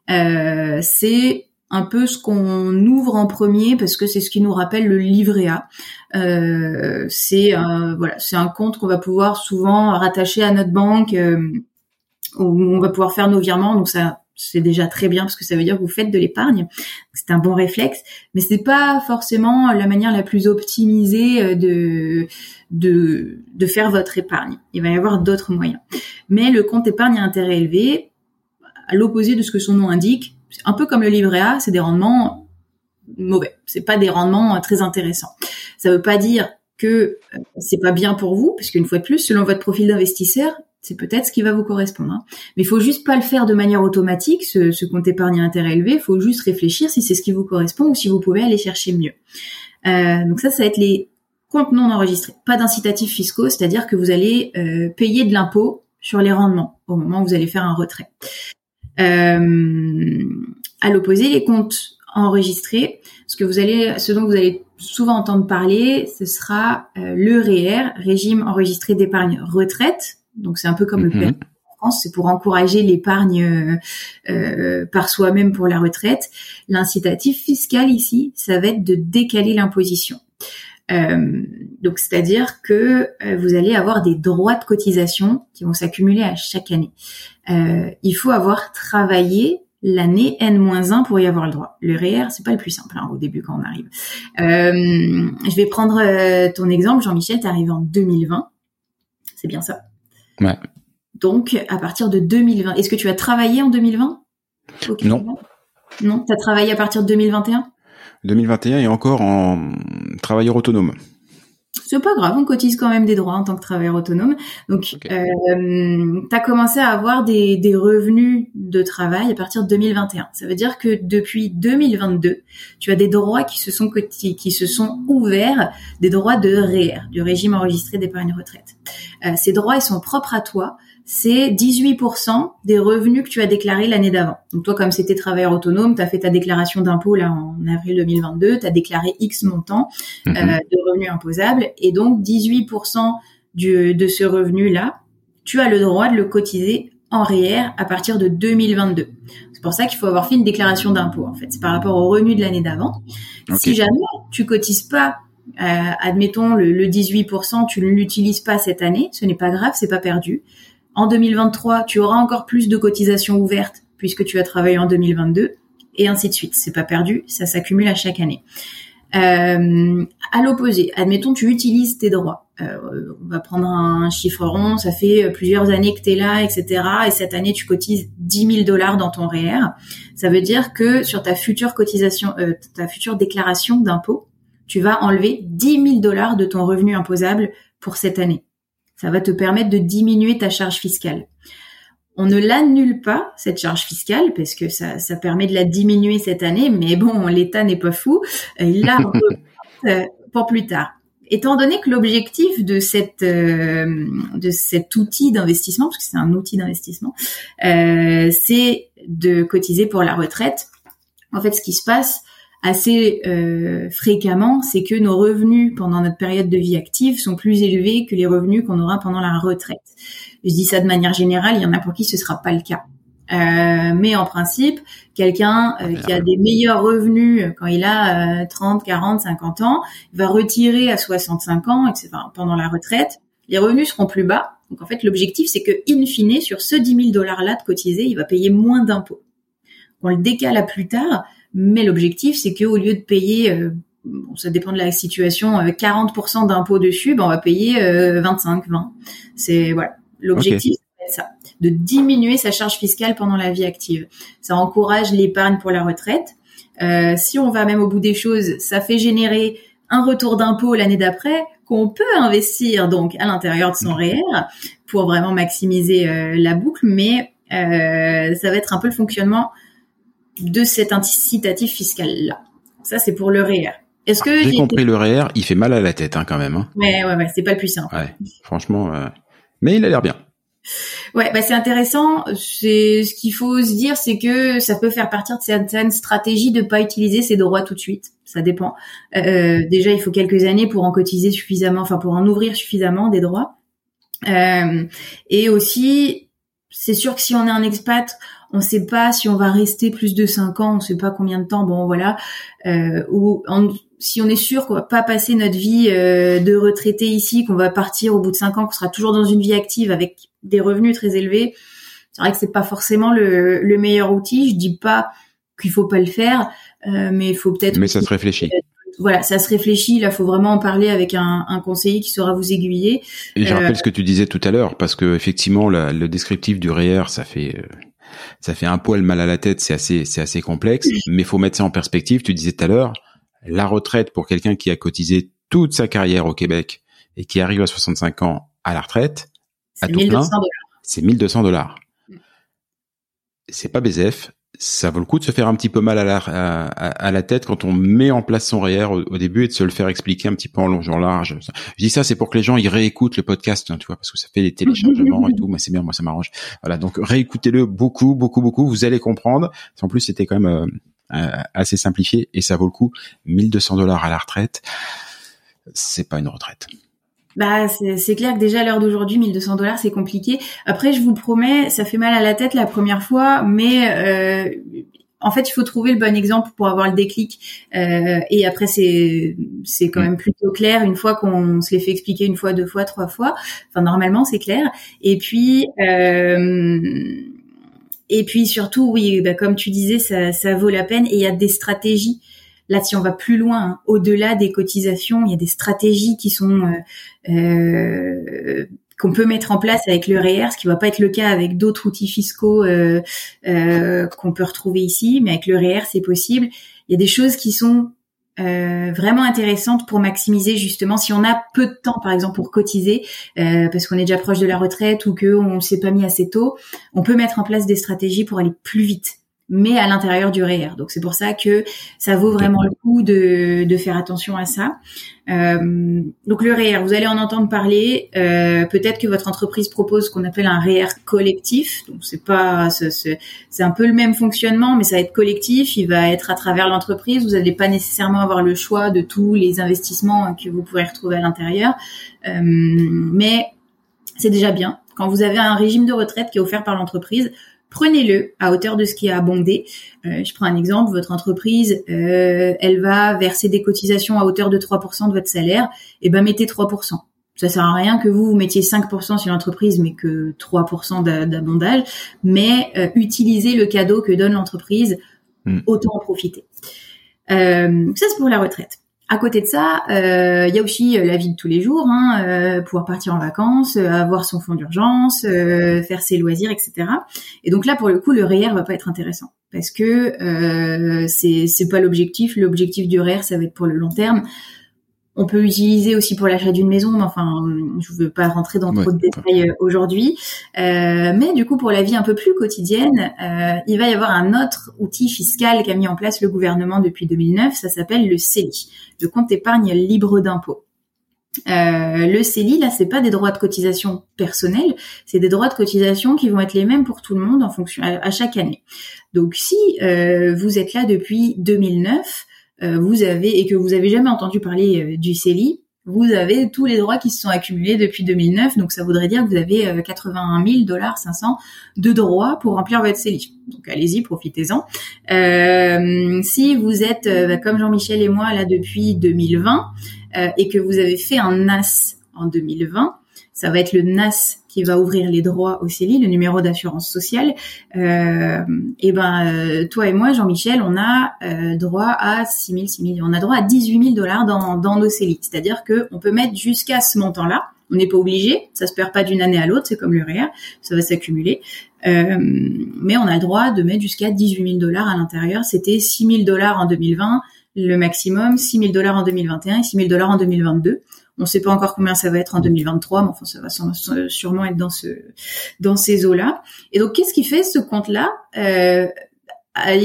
Euh, c'est un peu ce qu'on ouvre en premier parce que c'est ce qui nous rappelle le livret A. Euh, c'est voilà, c'est un compte qu'on va pouvoir souvent rattacher à notre banque où on va pouvoir faire nos virements. Donc ça c'est déjà très bien parce que ça veut dire que vous faites de l'épargne. C'est un bon réflexe, mais c'est pas forcément la manière la plus optimisée euh, de de de faire votre épargne. Il va y avoir d'autres moyens. Mais le compte épargne à intérêt élevé, à l'opposé de ce que son nom indique, un peu comme le livret A, c'est des rendements mauvais. C'est pas des rendements euh, très intéressants. Ça veut pas dire que euh, c'est pas bien pour vous, parce qu'une fois de plus, selon votre profil d'investisseur, c'est peut-être ce qui va vous correspondre. Hein. Mais il faut juste pas le faire de manière automatique, ce, compte épargne à intérêt élevé. Il faut juste réfléchir si c'est ce qui vous correspond ou si vous pouvez aller chercher mieux. Euh, donc ça, ça va être les comptes non enregistrés. Pas d'incitatifs fiscaux, c'est-à-dire que vous allez euh, payer de l'impôt sur les rendements au moment où vous allez faire un retrait. Euh, à l'opposé, les comptes enregistrés, ce que vous allez, ce dont vous allez souvent entendre parler, ce sera euh, le REER, régime enregistré d'épargne retraite. Donc c'est un peu comme le Mhm. PER en France, c'est pour encourager l'épargne euh, par soi-même pour la retraite. L'incitatif fiscal ici, ça va être de décaler l'imposition. Euh, donc c'est-à-dire que euh, vous allez avoir des droits de cotisation qui vont s'accumuler à chaque année. Euh, il faut avoir travaillé l'année N-1 pour y avoir le droit. Le REER, c'est pas le plus simple hein, au début quand on arrive. Euh, je vais prendre euh, ton exemple, Jean-Michel, t'es arrivé en 2020. C'est bien ça. Ouais. Donc, à partir de 2020, est-ce que tu as travaillé en 2020 au Canada? Non. Non, tu as travaillé à partir de 2021 2021 et encore en travailleur autonome. C'est pas grave, on cotise quand même des droits en tant que travailleur autonome. Donc, euh, tu as commencé à avoir des, des revenus de travail à partir de 2021. Ça veut dire que depuis 2022, tu as des droits qui se sont coti- qui se sont ouverts, des droits de REER, du régime enregistré d'épargne retraite. Euh, ces droits, ils sont propres à toi. C'est 18% des revenus que tu as déclarés l'année d'avant. Donc toi, comme c'était travailleur autonome, tu as fait ta déclaration d'impôt là en avril 2022, tu as déclaré X montant Mhm. euh, de revenus imposables et donc 18% du, de ce revenu-là, tu as le droit de le cotiser en REER à partir de 2022. C'est pour ça qu'il faut avoir fait une déclaration d'impôt en fait. C'est par rapport au revenu de l'année d'avant. Si jamais tu cotises pas, euh, admettons le, le 18%, tu ne l'utilises pas cette année, ce n'est pas grave, c'est pas perdu. En 2023, tu auras encore plus de cotisations ouvertes puisque tu as travaillé en 2022 et ainsi de suite. C'est pas perdu, ça s'accumule à chaque année. Euh, à l'opposé, admettons tu utilises tes droits. Euh, on va prendre un chiffre rond, ça fait plusieurs années que tu es là, etc. Et cette année tu cotises 10 000 dollars dans ton REER. Ça veut dire que sur ta future cotisation, euh, ta future déclaration d'impôt, tu vas enlever 10 000 dollars de ton revenu imposable pour cette année. Ça va te permettre de diminuer ta charge fiscale. On ne l'annule pas, cette charge fiscale, parce que ça, ça permet de la diminuer cette année, mais bon, l'État n'est pas fou. Euh, Il la euh, pour plus tard. Étant donné que l'objectif de cette euh, de cet outil d'investissement, parce que c'est un outil d'investissement, euh, c'est de cotiser pour la retraite. En fait, ce qui se passe assez euh, fréquemment, c'est que nos revenus pendant notre période de vie active sont plus élevés que les revenus qu'on aura pendant la retraite. Je dis ça de manière générale, il y en a pour qui ce sera pas le cas. Euh, mais en principe, quelqu'un euh, qui a des meilleurs revenus quand il a euh, 30, 40, 50 ans, va retirer à 65 ans, etc., pendant la retraite, les revenus seront plus bas. Donc en fait, l'objectif, c'est que, in fine, sur ce 10 000 dollars-là de cotiser, il va payer moins d'impôts. On le décale à plus tard, mais l'objectif, c'est qu'au lieu de payer, euh, bon, ça dépend de la situation, euh, 40% d'impôts dessus, ben, on va payer euh, 25, 20. C'est voilà. L'objectif, c'est ça, de diminuer sa charge fiscale pendant la vie active. Ça encourage l'épargne pour la retraite. Euh, si on va même au bout des choses, ça fait générer un retour d'impôt l'année d'après qu'on peut investir donc à l'intérieur de son REER pour vraiment maximiser euh, la boucle, mais euh, ça va être un peu le fonctionnement de cet incitatif fiscal là. Ça c'est pour le REER. Est-ce que J'ai j'ai compris le REER, il fait mal à la tête hein, quand même. Hein. Ouais ouais ouais, c'est pas le plus simple. Ouais, franchement. euh, Mais il a l'air bien. Ouais, bah c'est intéressant. C'est ce qu'il faut se dire, c'est que ça peut faire partie de certaines stratégies de pas utiliser ses droits tout de suite. Ça dépend. Euh, déjà, il faut quelques années pour en cotiser suffisamment, enfin pour en ouvrir suffisamment des droits. Euh, et aussi, c'est sûr que si on est un expat, on ne sait pas si on va rester plus de cinq ans, on ne sait pas combien de temps. Bon, voilà. Euh, ou en- si on est sûr qu'on va pas passer notre vie euh, de retraité ici, qu'on va partir au bout de cinq ans, qu'on sera toujours dans une vie active avec des revenus très élevés, c'est vrai que c'est pas forcément le, le meilleur outil. Je dis pas qu'il faut pas le faire, euh, mais il faut peut-être. Mais ça se réfléchit. Voilà, ça se réfléchit. Là, faut vraiment en parler avec un, un conseiller qui saura vous aiguiller. Et je Euh, rappelle ce que tu disais tout à l'heure, parce que effectivement, la- le descriptif du REER, ça fait, euh, ça fait un poil mal à la tête, c'est assez, c'est assez complexe, mais faut mettre ça en perspective. Tu disais tout à l'heure, la retraite pour quelqu'un qui a cotisé toute sa carrière au Québec et qui arrive à 65 ans à la retraite, à tout plein, c'est 1200 dollars. C'est pas BZF, ça vaut le coup de se faire un petit peu mal à la, à, la tête quand on met en place son REER au, début et de se le faire expliquer un petit peu en long, en large. Je dis ça, c'est pour que les gens ils réécoutent le podcast, hein, tu vois, parce que ça fait des téléchargements et tout. Moi, c'est bien, moi, ça m'arrange. Voilà, donc réécoutez-le beaucoup, beaucoup, beaucoup. Vous allez comprendre. En plus, c'était quand même euh, euh, assez simplifié et ça vaut le coup. 1200 dollars à la retraite, c'est pas une retraite. Bah, c'est clair que déjà à l'heure d'aujourd'hui, 1200 dollars, c'est compliqué. Après, je vous promets, ça fait mal à la tête la première fois, mais euh, en fait, il faut trouver le bon exemple pour avoir le déclic. Euh, et après, c'est c'est quand même plutôt clair une fois qu'on se les fait expliquer une fois, deux fois, trois fois. Enfin, normalement, c'est clair. Et puis. Euh, et puis surtout, oui, bah, comme tu disais, ça, ça vaut la peine et il y a des stratégies Là, si on va plus loin, hein, au-delà des cotisations, il y a des stratégies qui sont euh, euh, qu'on peut mettre en place avec le REER, ce qui va pas être le cas avec d'autres outils fiscaux euh, qu'on peut retrouver ici, mais avec le REER, c'est possible. Il y a des choses qui sont vraiment intéressantes pour maximiser justement si on a peu de temps par exemple pour cotiser parce qu'on est déjà proche de la retraite ou que on s'est pas mis assez tôt, on peut mettre en place des stratégies pour aller plus vite mais à l'intérieur du REER. Donc c'est pour ça que ça vaut vraiment le coup de, de faire attention à ça. Euh, donc le REER, vous allez en entendre parler. Euh, Peut-être que votre entreprise propose ce qu'on appelle un REER collectif. Donc c'est pas, c'est un peu le même fonctionnement, mais ça va être collectif. Il va être à travers l'entreprise. Vous n'allez pas nécessairement avoir le choix de tous les investissements que vous pourrez retrouver à l'intérieur, euh, mais c'est déjà bien. Quand vous avez un régime de retraite qui est offert par l'entreprise, prenez-le à hauteur de ce qui a abondé. Euh, je prends un exemple, votre entreprise, euh, elle va verser des cotisations à hauteur de 3% de votre salaire, et eh ben mettez 3%. Ça sert à rien que vous, vous mettiez 5% sur l'entreprise, mais que 3% d'abondage, mais euh, utilisez le cadeau que donne l'entreprise, hmm. autant en profiter. Euh, ça c'est pour la retraite. À côté de ça, euh, il y a aussi euh, la vie de tous les jours, hein, euh, pouvoir partir en vacances, avoir son fonds d'urgence, faire ses loisirs, etc. Et donc là, pour le coup, le REER va pas être intéressant parce que euh, c'est c'est pas l'objectif. L'objectif du REER, ça va être pour le long terme. On peut utiliser aussi pour l'achat d'une maison, mais enfin, je ne veux pas rentrer dans trop de détails euh, aujourd'hui. Euh, mais du coup, pour la vie un peu plus quotidienne, euh, il va y avoir un autre outil fiscal qu'a mis en place le gouvernement depuis 2009. Ça s'appelle le CELI, le compte épargne libre d'impôt. Euh, le CELI, là, c'est pas des droits de cotisation personnels, c'est des droits de cotisation qui vont être les mêmes pour tout le monde en fonction à, chaque année. Donc, si euh, vous êtes là depuis 2009, euh, vous avez et que vous avez jamais entendu parler euh, du CELI, vous avez tous les droits qui se sont accumulés depuis 2009. Donc ça voudrait dire que vous avez 81 000 dollars 500 de droits pour remplir votre CELI. Donc allez-y, profitez-en. Euh, si vous êtes bah, comme Jean-Michel et moi là depuis 2020 euh, et que vous avez fait un NAS en 2020, ça va être le NAS qui va ouvrir les droits au CELI, le numéro d'assurance sociale. Euh, et ben, euh, toi et moi, Jean-Michel, on a euh, droit à 6 000, 6 000, on a droit à 18 000 dollars dans, dans nos CELI. C'est-à-dire que on peut mettre jusqu'à ce montant-là. On n'est pas obligé, ça se perd pas d'une année à l'autre, c'est comme le REER, ça va s'accumuler. Euh, mais on a le droit de mettre jusqu'à 18 000 dollars à l'intérieur. C'était 6 000 dollars en 2020, le maximum, 6 000 dollars en 2021 et 6 000 dollars en 2022. On ne sait pas encore combien ça va être en 2023, mais enfin ça va sûrement être dans ce dans ces eaux-là. Et donc qu'est-ce qui fait ce compte-là? Euh,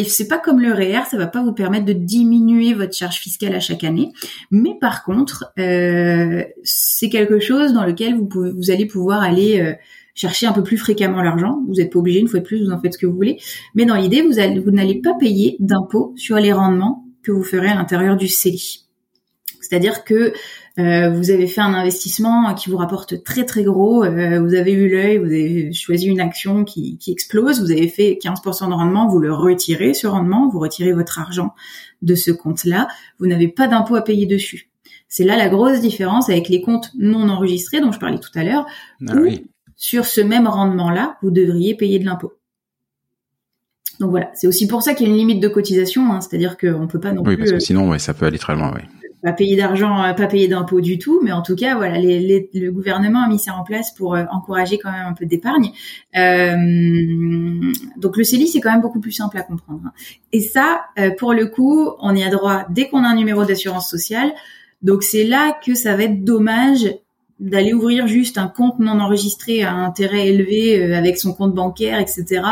c'est pas comme le REER, ça va pas vous permettre de diminuer votre charge fiscale à chaque année, mais par contre, euh, c'est quelque chose dans lequel vous allez pouvoir aller euh, chercher un peu plus fréquemment l'argent. Vous n'êtes pas obligé, une fois de plus, vous en faites ce que vous voulez, mais dans l'idée, vous vous n'allez pas payer d'impôt sur les rendements que vous ferez à l'intérieur du CELI. C'est-à-dire que euh, vous avez fait un investissement qui vous rapporte très très gros, euh, vous avez eu l'œil, vous avez choisi une action qui, qui explose, vous avez fait 15% de rendement, vous le retirez ce rendement, vous retirez votre argent de ce compte-là, vous n'avez pas d'impôt à payer dessus. C'est là la grosse différence avec les comptes non enregistrés dont je parlais tout à l'heure, ah sur ce même rendement-là, vous devriez payer de l'impôt. Donc voilà, c'est aussi pour ça qu'il y a une limite de cotisation, hein, c'est-à-dire qu'on peut pas non oui, plus. parce que sinon, ouais, ça peut aller très loin, oui pas payer d'argent, euh, pas payer d'impôts du tout, mais en tout cas, voilà, le gouvernement a mis ça en place pour euh, encourager quand même un peu d'épargne. Euh, donc le CELI, c'est quand même beaucoup plus simple à comprendre. Hein. Et ça, pour le coup, on y a droit dès qu'on a un numéro d'assurance sociale. Donc c'est là que ça va être dommage d'aller ouvrir juste un compte non enregistré à intérêt élevé avec son compte bancaire, etc.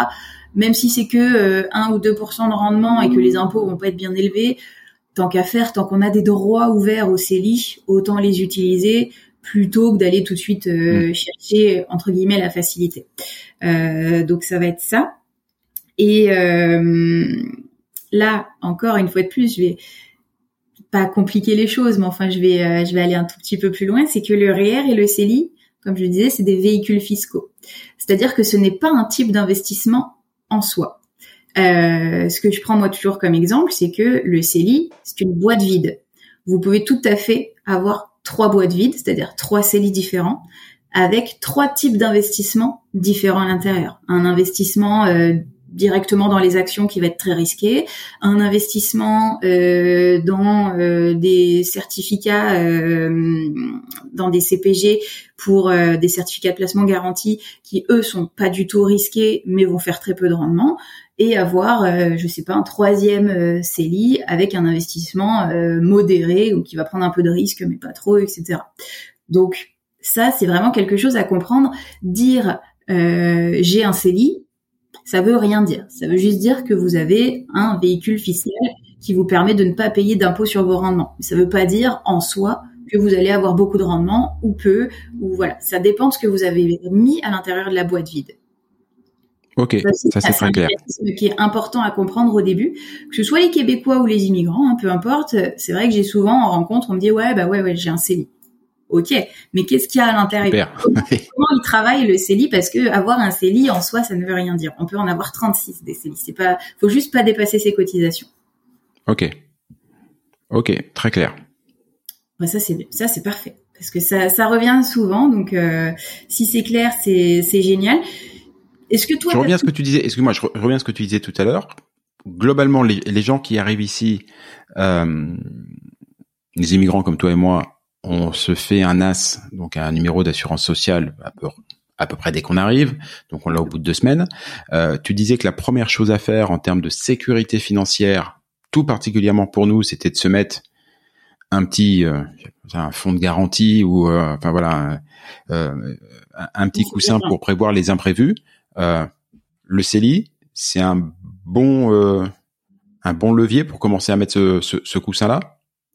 Même si c'est que 1 ou 2% de rendement et que les impôts vont pas être bien élevés, tant qu'à faire, tant qu'on a des droits ouverts au CELI, autant les utiliser plutôt que d'aller tout de suite euh, mm. chercher entre guillemets la facilité. Euh, donc ça va être ça. Et euh, là encore une fois de plus, je vais pas compliquer les choses, mais enfin je vais je vais aller un tout petit peu plus loin. C'est que le REER e et le CELI, comme je le disais, c'est des véhicules fiscaux. C'est-à-dire que ce n'est pas un type d'investissement en soi. Euh, ce que je prends moi toujours comme exemple, c'est que le CELI, c'est une boîte vide. Vous pouvez tout à fait avoir trois boîtes vides, c'est-à-dire trois CELI différents, avec trois types d'investissements différents à l'intérieur. Un investissement euh, directement dans les actions qui va être très risqué, un investissement euh, dans euh, des certificats, euh, dans des CPG pour euh, des certificats de placement garantis qui eux sont pas du tout risqués mais vont faire très peu de rendement, et avoir, je sais pas, un troisième CELI avec un investissement modéré ou qui va prendre un peu de risque mais pas trop, etc. Donc ça c'est vraiment quelque chose à comprendre. Dire j'ai un CELI, ça veut rien dire. Ça veut juste dire que vous avez un véhicule fiscal qui vous permet de ne pas payer d'impôts sur vos rendements. Ça veut pas dire en soi que vous allez avoir beaucoup de rendement ou peu, ou voilà. Ça dépend de ce que vous avez mis à l'intérieur de la boîte vide. Ok, ça c'est très clair. Ce qui est important à comprendre au début, que ce soit les Québécois ou les immigrants, hein, peu importe. C'est vrai que j'ai souvent en rencontre, on me dit ouais bah ouais ouais j'ai un CELI. Ok, mais qu'est-ce qu'il y a à l'intérieur? Comment il travaille le CELI? Parce que avoir un CELI en soi, ça ne veut rien dire. On peut en avoir 36 des CELI. C'est pas, faut juste pas dépasser ses cotisations. Ok, ok, très clair. ça c'est ça c'est parfait parce que ça, ça revient souvent. Donc euh, si c'est clair, c'est c'est génial. Est-ce que toi Je reviens à ce que tu disais. Excuse-moi, je reviens à ce que tu disais tout à l'heure. Globalement, les, les gens qui arrivent ici, euh, les immigrants comme toi et moi, on se fait un AS, donc un numéro d'assurance sociale à peu, à peu près dès qu'on arrive, donc on l'a au bout de deux semaines. Euh, tu disais que la première chose à faire en termes de sécurité financière, tout particulièrement pour nous, c'était de se mettre un petit euh, un fonds de garantie ou euh, enfin voilà un, petit coussin pour prévoir les imprévus. Le CELI, c'est un bon un bon levier pour commencer à mettre ce, ce coussin là.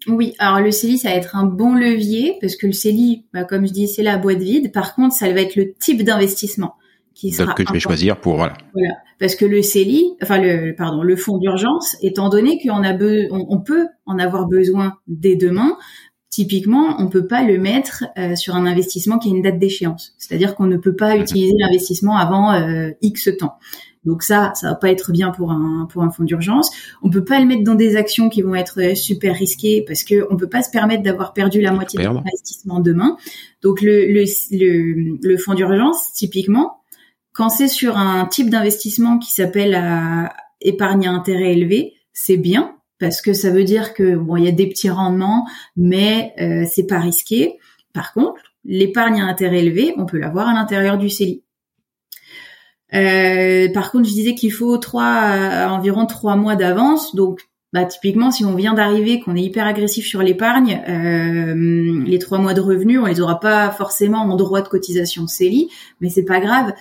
Oui, alors le CELI, ça va être un bon levier parce que le CELI, bah, comme je dis, c'est la boîte vide. Par contre, ça va être le type d'investissement qui sera que je vais choisir pour voilà. Voilà, parce que le CELI, enfin le pardon, le fonds d'urgence, étant donné qu'on a on, peut en avoir besoin dès demain. Typiquement, on peut pas le mettre euh, sur un investissement qui a une date d'échéance. C'est-à-dire qu'on ne peut pas mhm. utiliser l'investissement avant euh, X temps. Donc ça, ça va pas être bien pour un pour un fonds d'urgence. On peut pas le mettre dans des actions qui vont être euh, super risquées parce que on peut pas se permettre d'avoir perdu la moitié de l'investissement demain. Donc le le le, le fonds d'urgence, typiquement, quand c'est sur un type d'investissement qui s'appelle à épargne à intérêt élevé, c'est bien parce que ça veut dire que bon, il y a des petits rendements, mais euh, c'est pas risqué. Par contre, l'épargne à intérêt élevé, on peut l'avoir à l'intérieur du CELI. Euh, par contre, je disais qu'il faut trois, euh, environ trois mois d'avance. Donc, bah, typiquement, si on vient d'arriver, qu'on est hyper agressif sur l'épargne, euh, les trois mois de revenus, on les aura pas forcément en droit de cotisation CELI, mais c'est pas grave.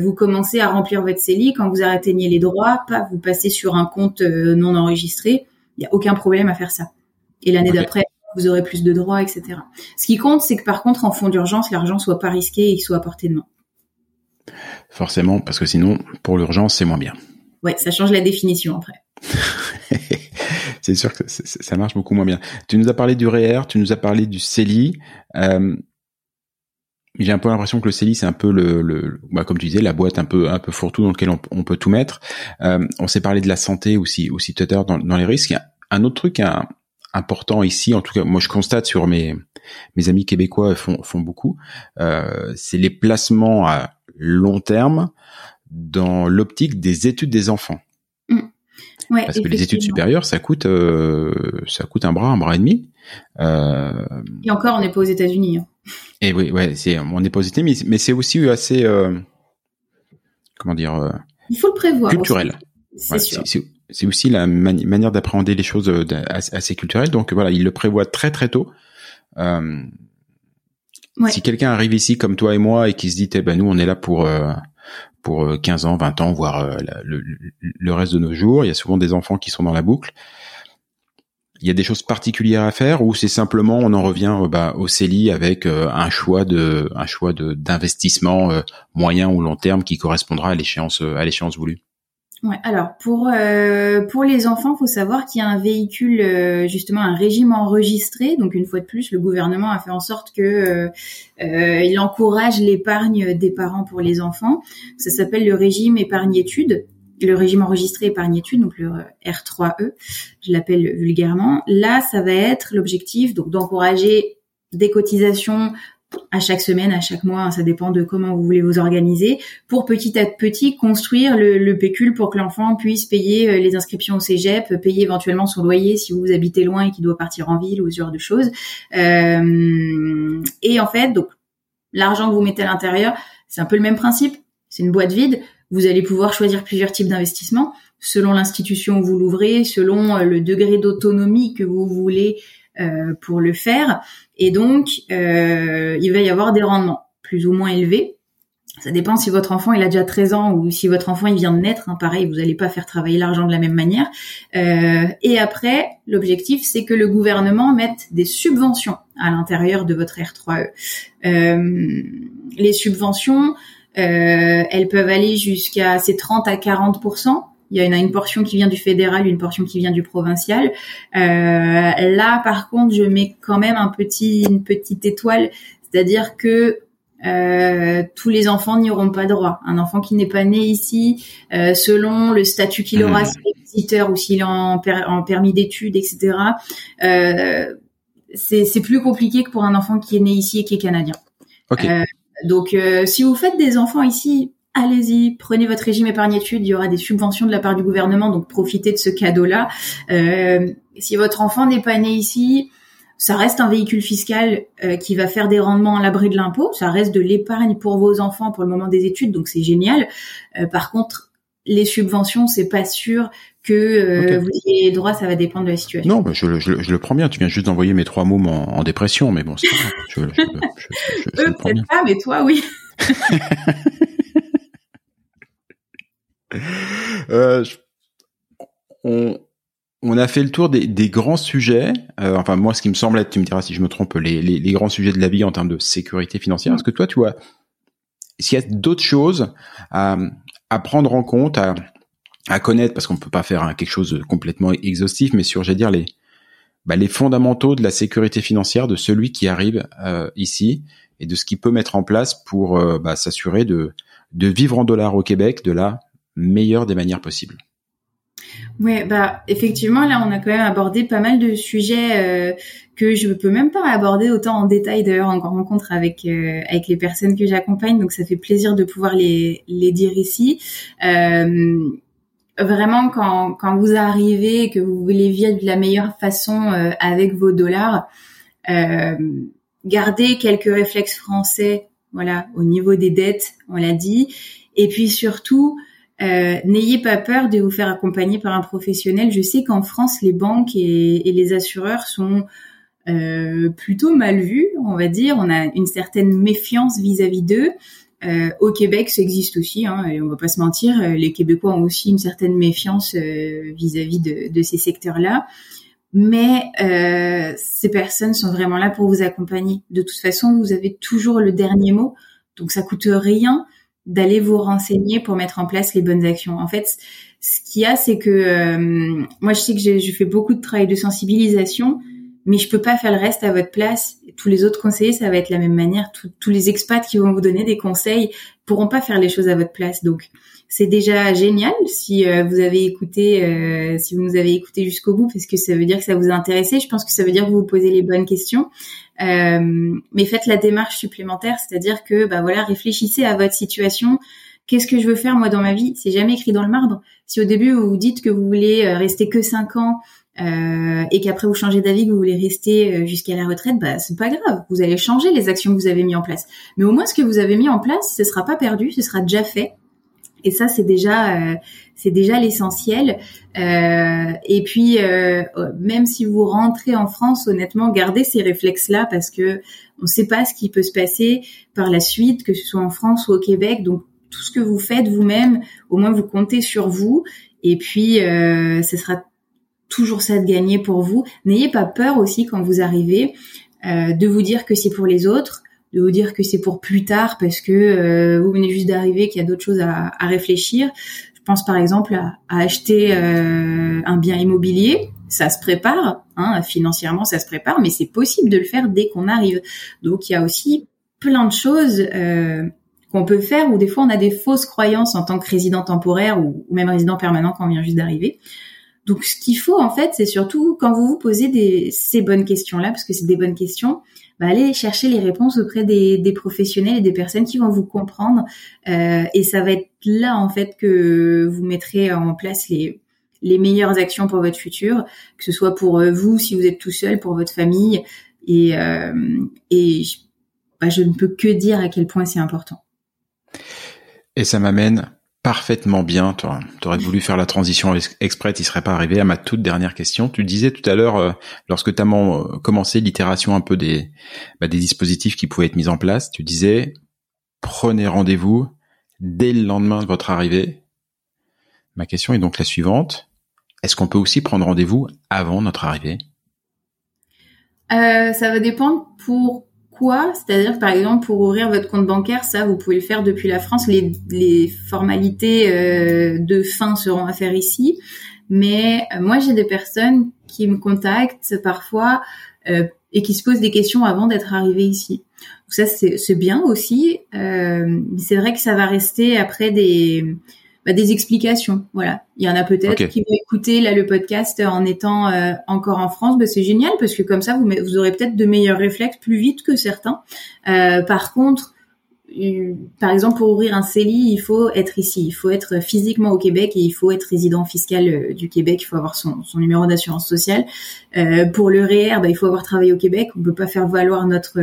vous commencez à remplir votre CELI quand vous atteignez les droits, pas vous passez sur un compte non enregistré. Il y a aucun problème à faire ça. Et l'année d'après, vous aurez plus de droits, etc. Ce qui compte, c'est que par contre, en fonds d'urgence, l'argent soit pas risqué et qu'il soit à portée de main. Forcément, parce que sinon, pour l'urgence, c'est moins bien. Ouais, ça change la définition après. c'est sûr que ça marche beaucoup moins bien. Tu nous as parlé du REER, tu nous as parlé du CELI. Euh, j'ai un peu l'impression que le CELI, c'est un peu le, bah, comme tu disais, la boîte un peu un peu fourre-tout dans lequel on, peut tout mettre. Euh, on s'est parlé de la santé aussi, aussi tout à l'heure dans, les risques. Un autre truc important ici, en tout cas, moi je constate sur mes amis québécois font font beaucoup, euh, c'est les placements à long terme dans l'optique des études des enfants. Parce que les études supérieures, ça coûte, euh, ça coûte un bras, un bras et demi. Euh, et encore, on n'est pas aux États-Unis. Hein. Et oui, ouais, c'est, on n'est pas aux États-Unis, mais, c'est aussi assez, euh, comment dire, il faut le prévoir. Culturel. C'est sûr. c'est aussi la manière d'appréhender les choses assez culturelles. Donc voilà, il le prévoit très très tôt. Si quelqu'un arrive ici comme toi et moi et qui se dit, eh ben nous on est là pour pour 15 ans, 20 ans, voire le, le, reste de nos jours. Il y a souvent des enfants qui sont dans la boucle il y a des choses particulières à faire ou c'est simplement on en revient euh, bah, au CELI avec euh, un choix de un choix de d'investissement euh, moyen ou long terme qui correspondra à l'échéance à l'échéance voulue? Alors pour pour les enfants, faut savoir qu'il y a un véhicule justement un régime enregistré. Donc une fois de plus, le gouvernement a fait en sorte que il encourage l'épargne des parents pour les enfants. Ça s'appelle le régime épargne études le régime enregistré épargne études, donc le R3E, je l'appelle vulgairement. Là, ça va être l'objectif donc d'encourager des cotisations à chaque semaine, à chaque mois, ça dépend de comment vous voulez vous organiser, pour petit à petit construire le, le pécule pour que l'enfant puisse payer euh, les inscriptions au cégep, payer éventuellement son loyer si vous habitez loin et qu'il doit partir en ville ou ce genre de choses. Euh, et en fait, donc l'argent que vous mettez à l'intérieur, c'est un peu le même principe. C'est une boîte vide. Vous allez pouvoir choisir plusieurs types d'investissements selon l'institution où vous l'ouvrez, selon euh, le degré d'autonomie que vous voulez pour le faire. Et donc, euh, il va y avoir des rendements plus ou moins élevés. Ça dépend si votre enfant il a déjà 13 ans ou si votre enfant il vient de naître. Hein, pareil, vous n'allez pas faire travailler l'argent de la même manière. Euh, et après, l'objectif c'est que le gouvernement mette des subventions à l'intérieur de votre R3E. Euh, les subventions, euh, elles peuvent aller jusqu'à ces 30 à 40 il y a une, portion qui vient du fédéral, une portion qui vient du provincial. Euh, là, par contre, je mets quand même un petit, une petite étoile, c'est-à-dire que euh, tous les enfants n'y auront pas droit. Un enfant qui n'est pas né ici, euh, selon le statut qu'il aura, mmh. s'il est visiteur ou s'il est en, en permis d'études, etc. Euh, c'est plus compliqué que pour un enfant qui est né ici et qui est canadien. Okay. Euh, donc, euh, si vous faites des enfants ici, allez-y, prenez votre régime épargne-études, il y aura des subventions de la part du gouvernement, donc profitez de ce cadeau-là. Euh, si votre enfant n'est pas né ici, ça reste un véhicule fiscal euh, qui va faire des rendements à l'abri de l'impôt, ça reste de l'épargne pour vos enfants pour le moment des études, donc c'est génial. par contre, les subventions, c'est pas sûr que euh, vous ayez droit, ça va dépendre de la situation. Non, bah, je, je, je, le prends bien. Tu viens juste d'envoyer mes trois mômes en, en dépression, mais bon, c'est pas je, je, je, Eux, peut-être pas, mais toi, oui. euh, on, on a fait le tour des, des grands sujets. Euh, enfin, moi, ce qui me semble être, tu me diras si je me trompe, les, les, les grands sujets de la vie en termes de sécurité financière. Est-ce que toi, tu vois, s'il y a d'autres choses à, à prendre en compte, à, à connaître? Parce qu'on peut pas faire quelque chose de complètement exhaustif, mais sur, j'allais dire les bah, les fondamentaux de la sécurité financière de celui qui arrive euh, ici et de ce qu'il peut mettre en place pour euh, bah, s'assurer de de vivre en dollars au Québec de la meilleure des manières possibles. Ouais, bah effectivement, là, on a quand même abordé pas mal de sujets euh, que je peux même pas aborder autant en détail d'ailleurs en rencontre avec euh, avec les personnes que j'accompagne. Donc, ça fait plaisir de pouvoir les les dire ici. Euh, vraiment quand, quand vous arrivez et que vous voulez vivre de la meilleure façon avec vos dollars, gardez quelques réflexes français, voilà, au niveau des dettes, on l'a dit, et puis surtout, euh, n'ayez pas peur de vous faire accompagner par un professionnel. Je sais qu'en France, les banques et, les assureurs sont euh, plutôt mal vus, on va dire. On a une certaine méfiance vis-à-vis d'eux. Euh, au Québec, ça existe aussi, hein, et on va pas se mentir, les Québécois ont aussi une certaine méfiance vis-à-vis de, de, ces secteurs-là. Mais ces personnes sont vraiment là pour vous accompagner. De toute façon, vous avez toujours le dernier mot, donc ça coûte rien d'aller vous renseigner pour mettre en place les bonnes actions. En fait, ce qu'il y a, c'est que moi, je sais que je fais beaucoup de travail de sensibilisation, mais je peux pas faire le reste à votre place. Tous les autres conseillers, ça va être la même manière. tous les expats qui vont vous donner des conseils pourront pas faire les choses à votre place. Donc, c'est déjà génial si euh, vous avez écouté, euh, si vous nous avez écouté jusqu'au bout, parce que ça veut dire que ça vous a intéressé. Je pense que ça veut dire que vous vous posez les bonnes questions. Euh, mais faites la démarche supplémentaire, c'est-à-dire que, bah voilà, réfléchissez à votre situation. Qu'est-ce que je veux faire moi dans ma vie? C'est jamais écrit dans le marbre. Si au début vous vous dites que vous voulez rester que cinq ans euh, et qu'après vous changez d'avis, que vous voulez rester euh, jusqu'à la retraite, bah c'est pas grave. Vous allez changer les actions que vous avez mis en place. Mais au moins ce que vous avez mis en place, ce sera pas perdu, ce sera déjà fait. Et ça c'est déjà c'est déjà l'essentiel. et puis même si vous rentrez en France, honnêtement, gardez ces réflexes là parce que on ne sait pas ce qui peut se passer par la suite, que ce soit en France ou au Québec. Donc tout ce que vous faites vous-même, au moins vous comptez sur vous. Et puis, euh, ce sera toujours ça de gagner pour vous. N'ayez pas peur aussi quand vous arrivez euh, de vous dire que c'est pour les autres, de vous dire que c'est pour plus tard parce que euh, vous venez juste d'arriver, qu'il y a d'autres choses à, réfléchir. Je pense par exemple à, acheter un bien immobilier. Ça se prépare, hein, financièrement ça se prépare, mais c'est possible de le faire dès qu'on arrive. Donc il y a aussi plein de choses qu'on peut faire ou des fois on a des fausses croyances en tant que résident temporaire ou, même résident permanent quand on vient juste d'arriver. Donc ce qu'il faut en fait, c'est surtout quand vous vous posez des, ces bonnes questions-là, parce que c'est des bonnes questions, bah, allez chercher les réponses auprès des, des, professionnels et des personnes qui vont vous comprendre. Euh, et ça va être là en fait que vous mettrez en place les, les meilleures actions pour votre futur, que ce soit pour euh, vous si vous êtes tout seul, pour votre famille. Et, euh, et bah, je ne peux que dire à quel point c'est important. Et ça m'amène parfaitement bien. Tu aurais voulu faire la transition exprès, tu serais pas arrivé à ma toute dernière question. Tu disais tout à l'heure, euh, lorsque tu as euh, commencé l'itération un peu des, bah, des dispositifs qui pouvaient être mis en place, tu disais prenez rendez-vous dès le lendemain de votre arrivée. Ma question est donc la suivante. Est-ce qu'on peut aussi prendre rendez-vous avant notre arrivée? Euh, Ça va dépendre pour quoi? C'est-à-dire, par exemple, pour ouvrir votre compte bancaire, ça, vous pouvez le faire depuis la France. Les, les formalités euh, de fin seront à faire ici. Mais euh, moi, j'ai des personnes qui me contactent parfois euh, et qui se posent des questions avant d'être arrivées ici. Ça, c'est bien aussi. mais c'est vrai que ça va rester après des bah, des explications. Voilà, il y en a peut-être qui vont écouter là le podcast en étant euh, encore en France. Bah, c'est génial parce que comme ça vous vous aurez peut-être de meilleurs réflexes plus vite que certains. Euh, par contre, euh, par exemple, pour ouvrir un CELI, il faut être ici, il faut être physiquement au Québec et il faut être résident fiscal du Québec. Il faut avoir son, son numéro d'assurance sociale. Euh, pour le REER, bah, il faut avoir travaillé au Québec. On peut pas faire valoir notre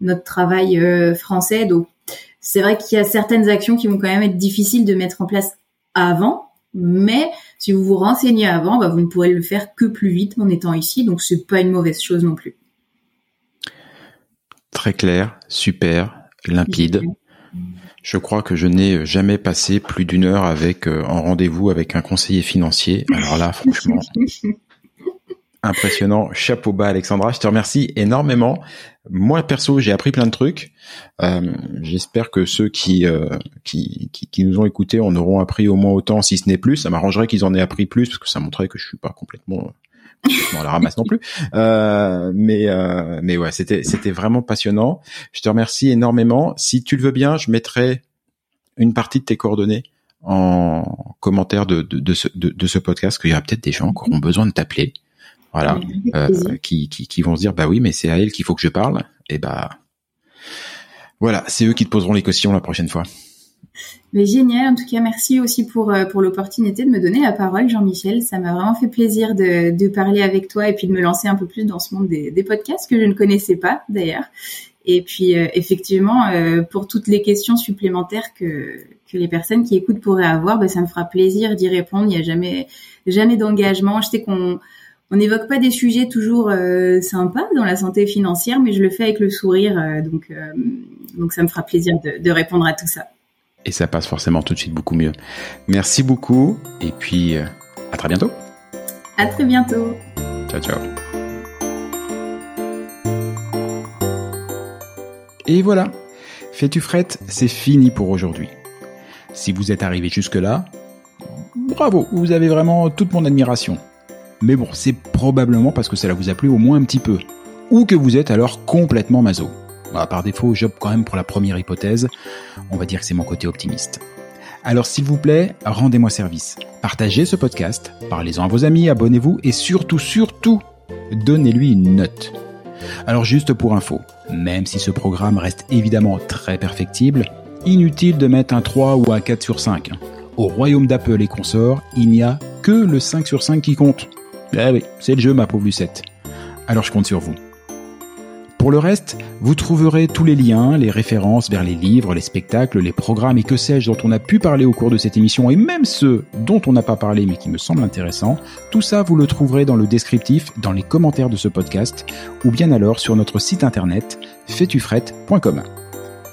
notre travail français. Donc c'est vrai qu'il y a certaines actions qui vont quand même être difficiles de mettre en place avant, mais si vous vous renseignez avant, bah, vous ne pourrez le faire que plus vite en étant ici, donc c'est pas une mauvaise chose non plus. Très clair, super, limpide. Je crois que je n'ai jamais passé plus d'une heure avec euh, en rendez-vous avec un conseiller financier. Alors là, franchement, impressionnant. Chapeau bas, Alexandra. Je te remercie énormément. Moi, perso, j'ai appris plein de trucs. Euh, j'espère que ceux qui, euh, qui, qui, nous ont écoutés en auront appris au moins autant, si ce n'est plus. Ça m'arrangerait qu'ils en aient appris plus, parce que ça montrait que je suis pas complètement à la ramasse non plus. Euh, mais mais ouais, c'était c'était vraiment passionnant. Je te remercie énormément. Si tu le veux bien, je mettrai une partie de tes coordonnées en commentaire de, de, de, ce, de, ce podcast, qu'il y a peut-être des gens qui auront besoin de t'appeler voilà, euh, qui, qui, qui, vont se dire bah oui, mais c'est à elle qu'il faut que je parle. Et bah voilà, c'est eux qui te poseront les questions la prochaine fois. Mais génial, en tout cas, merci aussi pour, euh, pour l'opportunité de me donner la parole, Jean-Michel. Ça m'a vraiment fait plaisir de, de parler avec toi et puis de me lancer un peu plus dans ce monde des, des podcasts que je ne connaissais pas d'ailleurs. Et puis euh, effectivement, pour toutes les questions supplémentaires que, que les personnes qui écoutent pourraient avoir, bah, ça me fera plaisir d'y répondre. Il n'y a jamais jamais d'engagement. Je sais qu'on on n'évoque pas des sujets toujours euh, sympas dans la santé financière, mais je le fais avec le sourire, euh, donc euh, donc ça me fera plaisir de, répondre à tout ça. Et ça passe forcément tout de suite beaucoup mieux. Merci beaucoup, et puis à très bientôt. À très bientôt. Ciao ciao. Et voilà, fais-tu frette, c'est fini pour aujourd'hui. Si vous êtes arrivé jusque-là, bravo, vous avez vraiment toute mon admiration. Mais bon, c'est probablement parce que cela vous a plu au moins un petit peu. Ou que vous êtes alors complètement maso. Bah, par défaut, j'opte quand même pour la première hypothèse. On va dire que c'est mon côté optimiste. Alors s'il vous plaît, rendez-moi service. Partagez ce podcast, parlez-en à vos amis, abonnez-vous et surtout, surtout, donnez-lui une note. Alors juste pour info, même si ce programme reste évidemment très perfectible, inutile de mettre un 3 ou un 4 sur 5. Au royaume d'Apple et consorts, il n'y a que le 5 sur 5 qui compte. Eh oui, c'est le jeu, ma pauvre Lucette. Alors je compte sur vous. Pour le reste, vous trouverez tous les liens, les références vers les livres, les spectacles, les programmes et que sais-je dont on a pu parler au cours de cette émission et même ceux dont on n'a pas parlé mais qui me semblent intéressants. Tout ça, vous le trouverez dans le descriptif, dans les commentaires de ce podcast ou bien alors sur notre site internet fétufrette.com.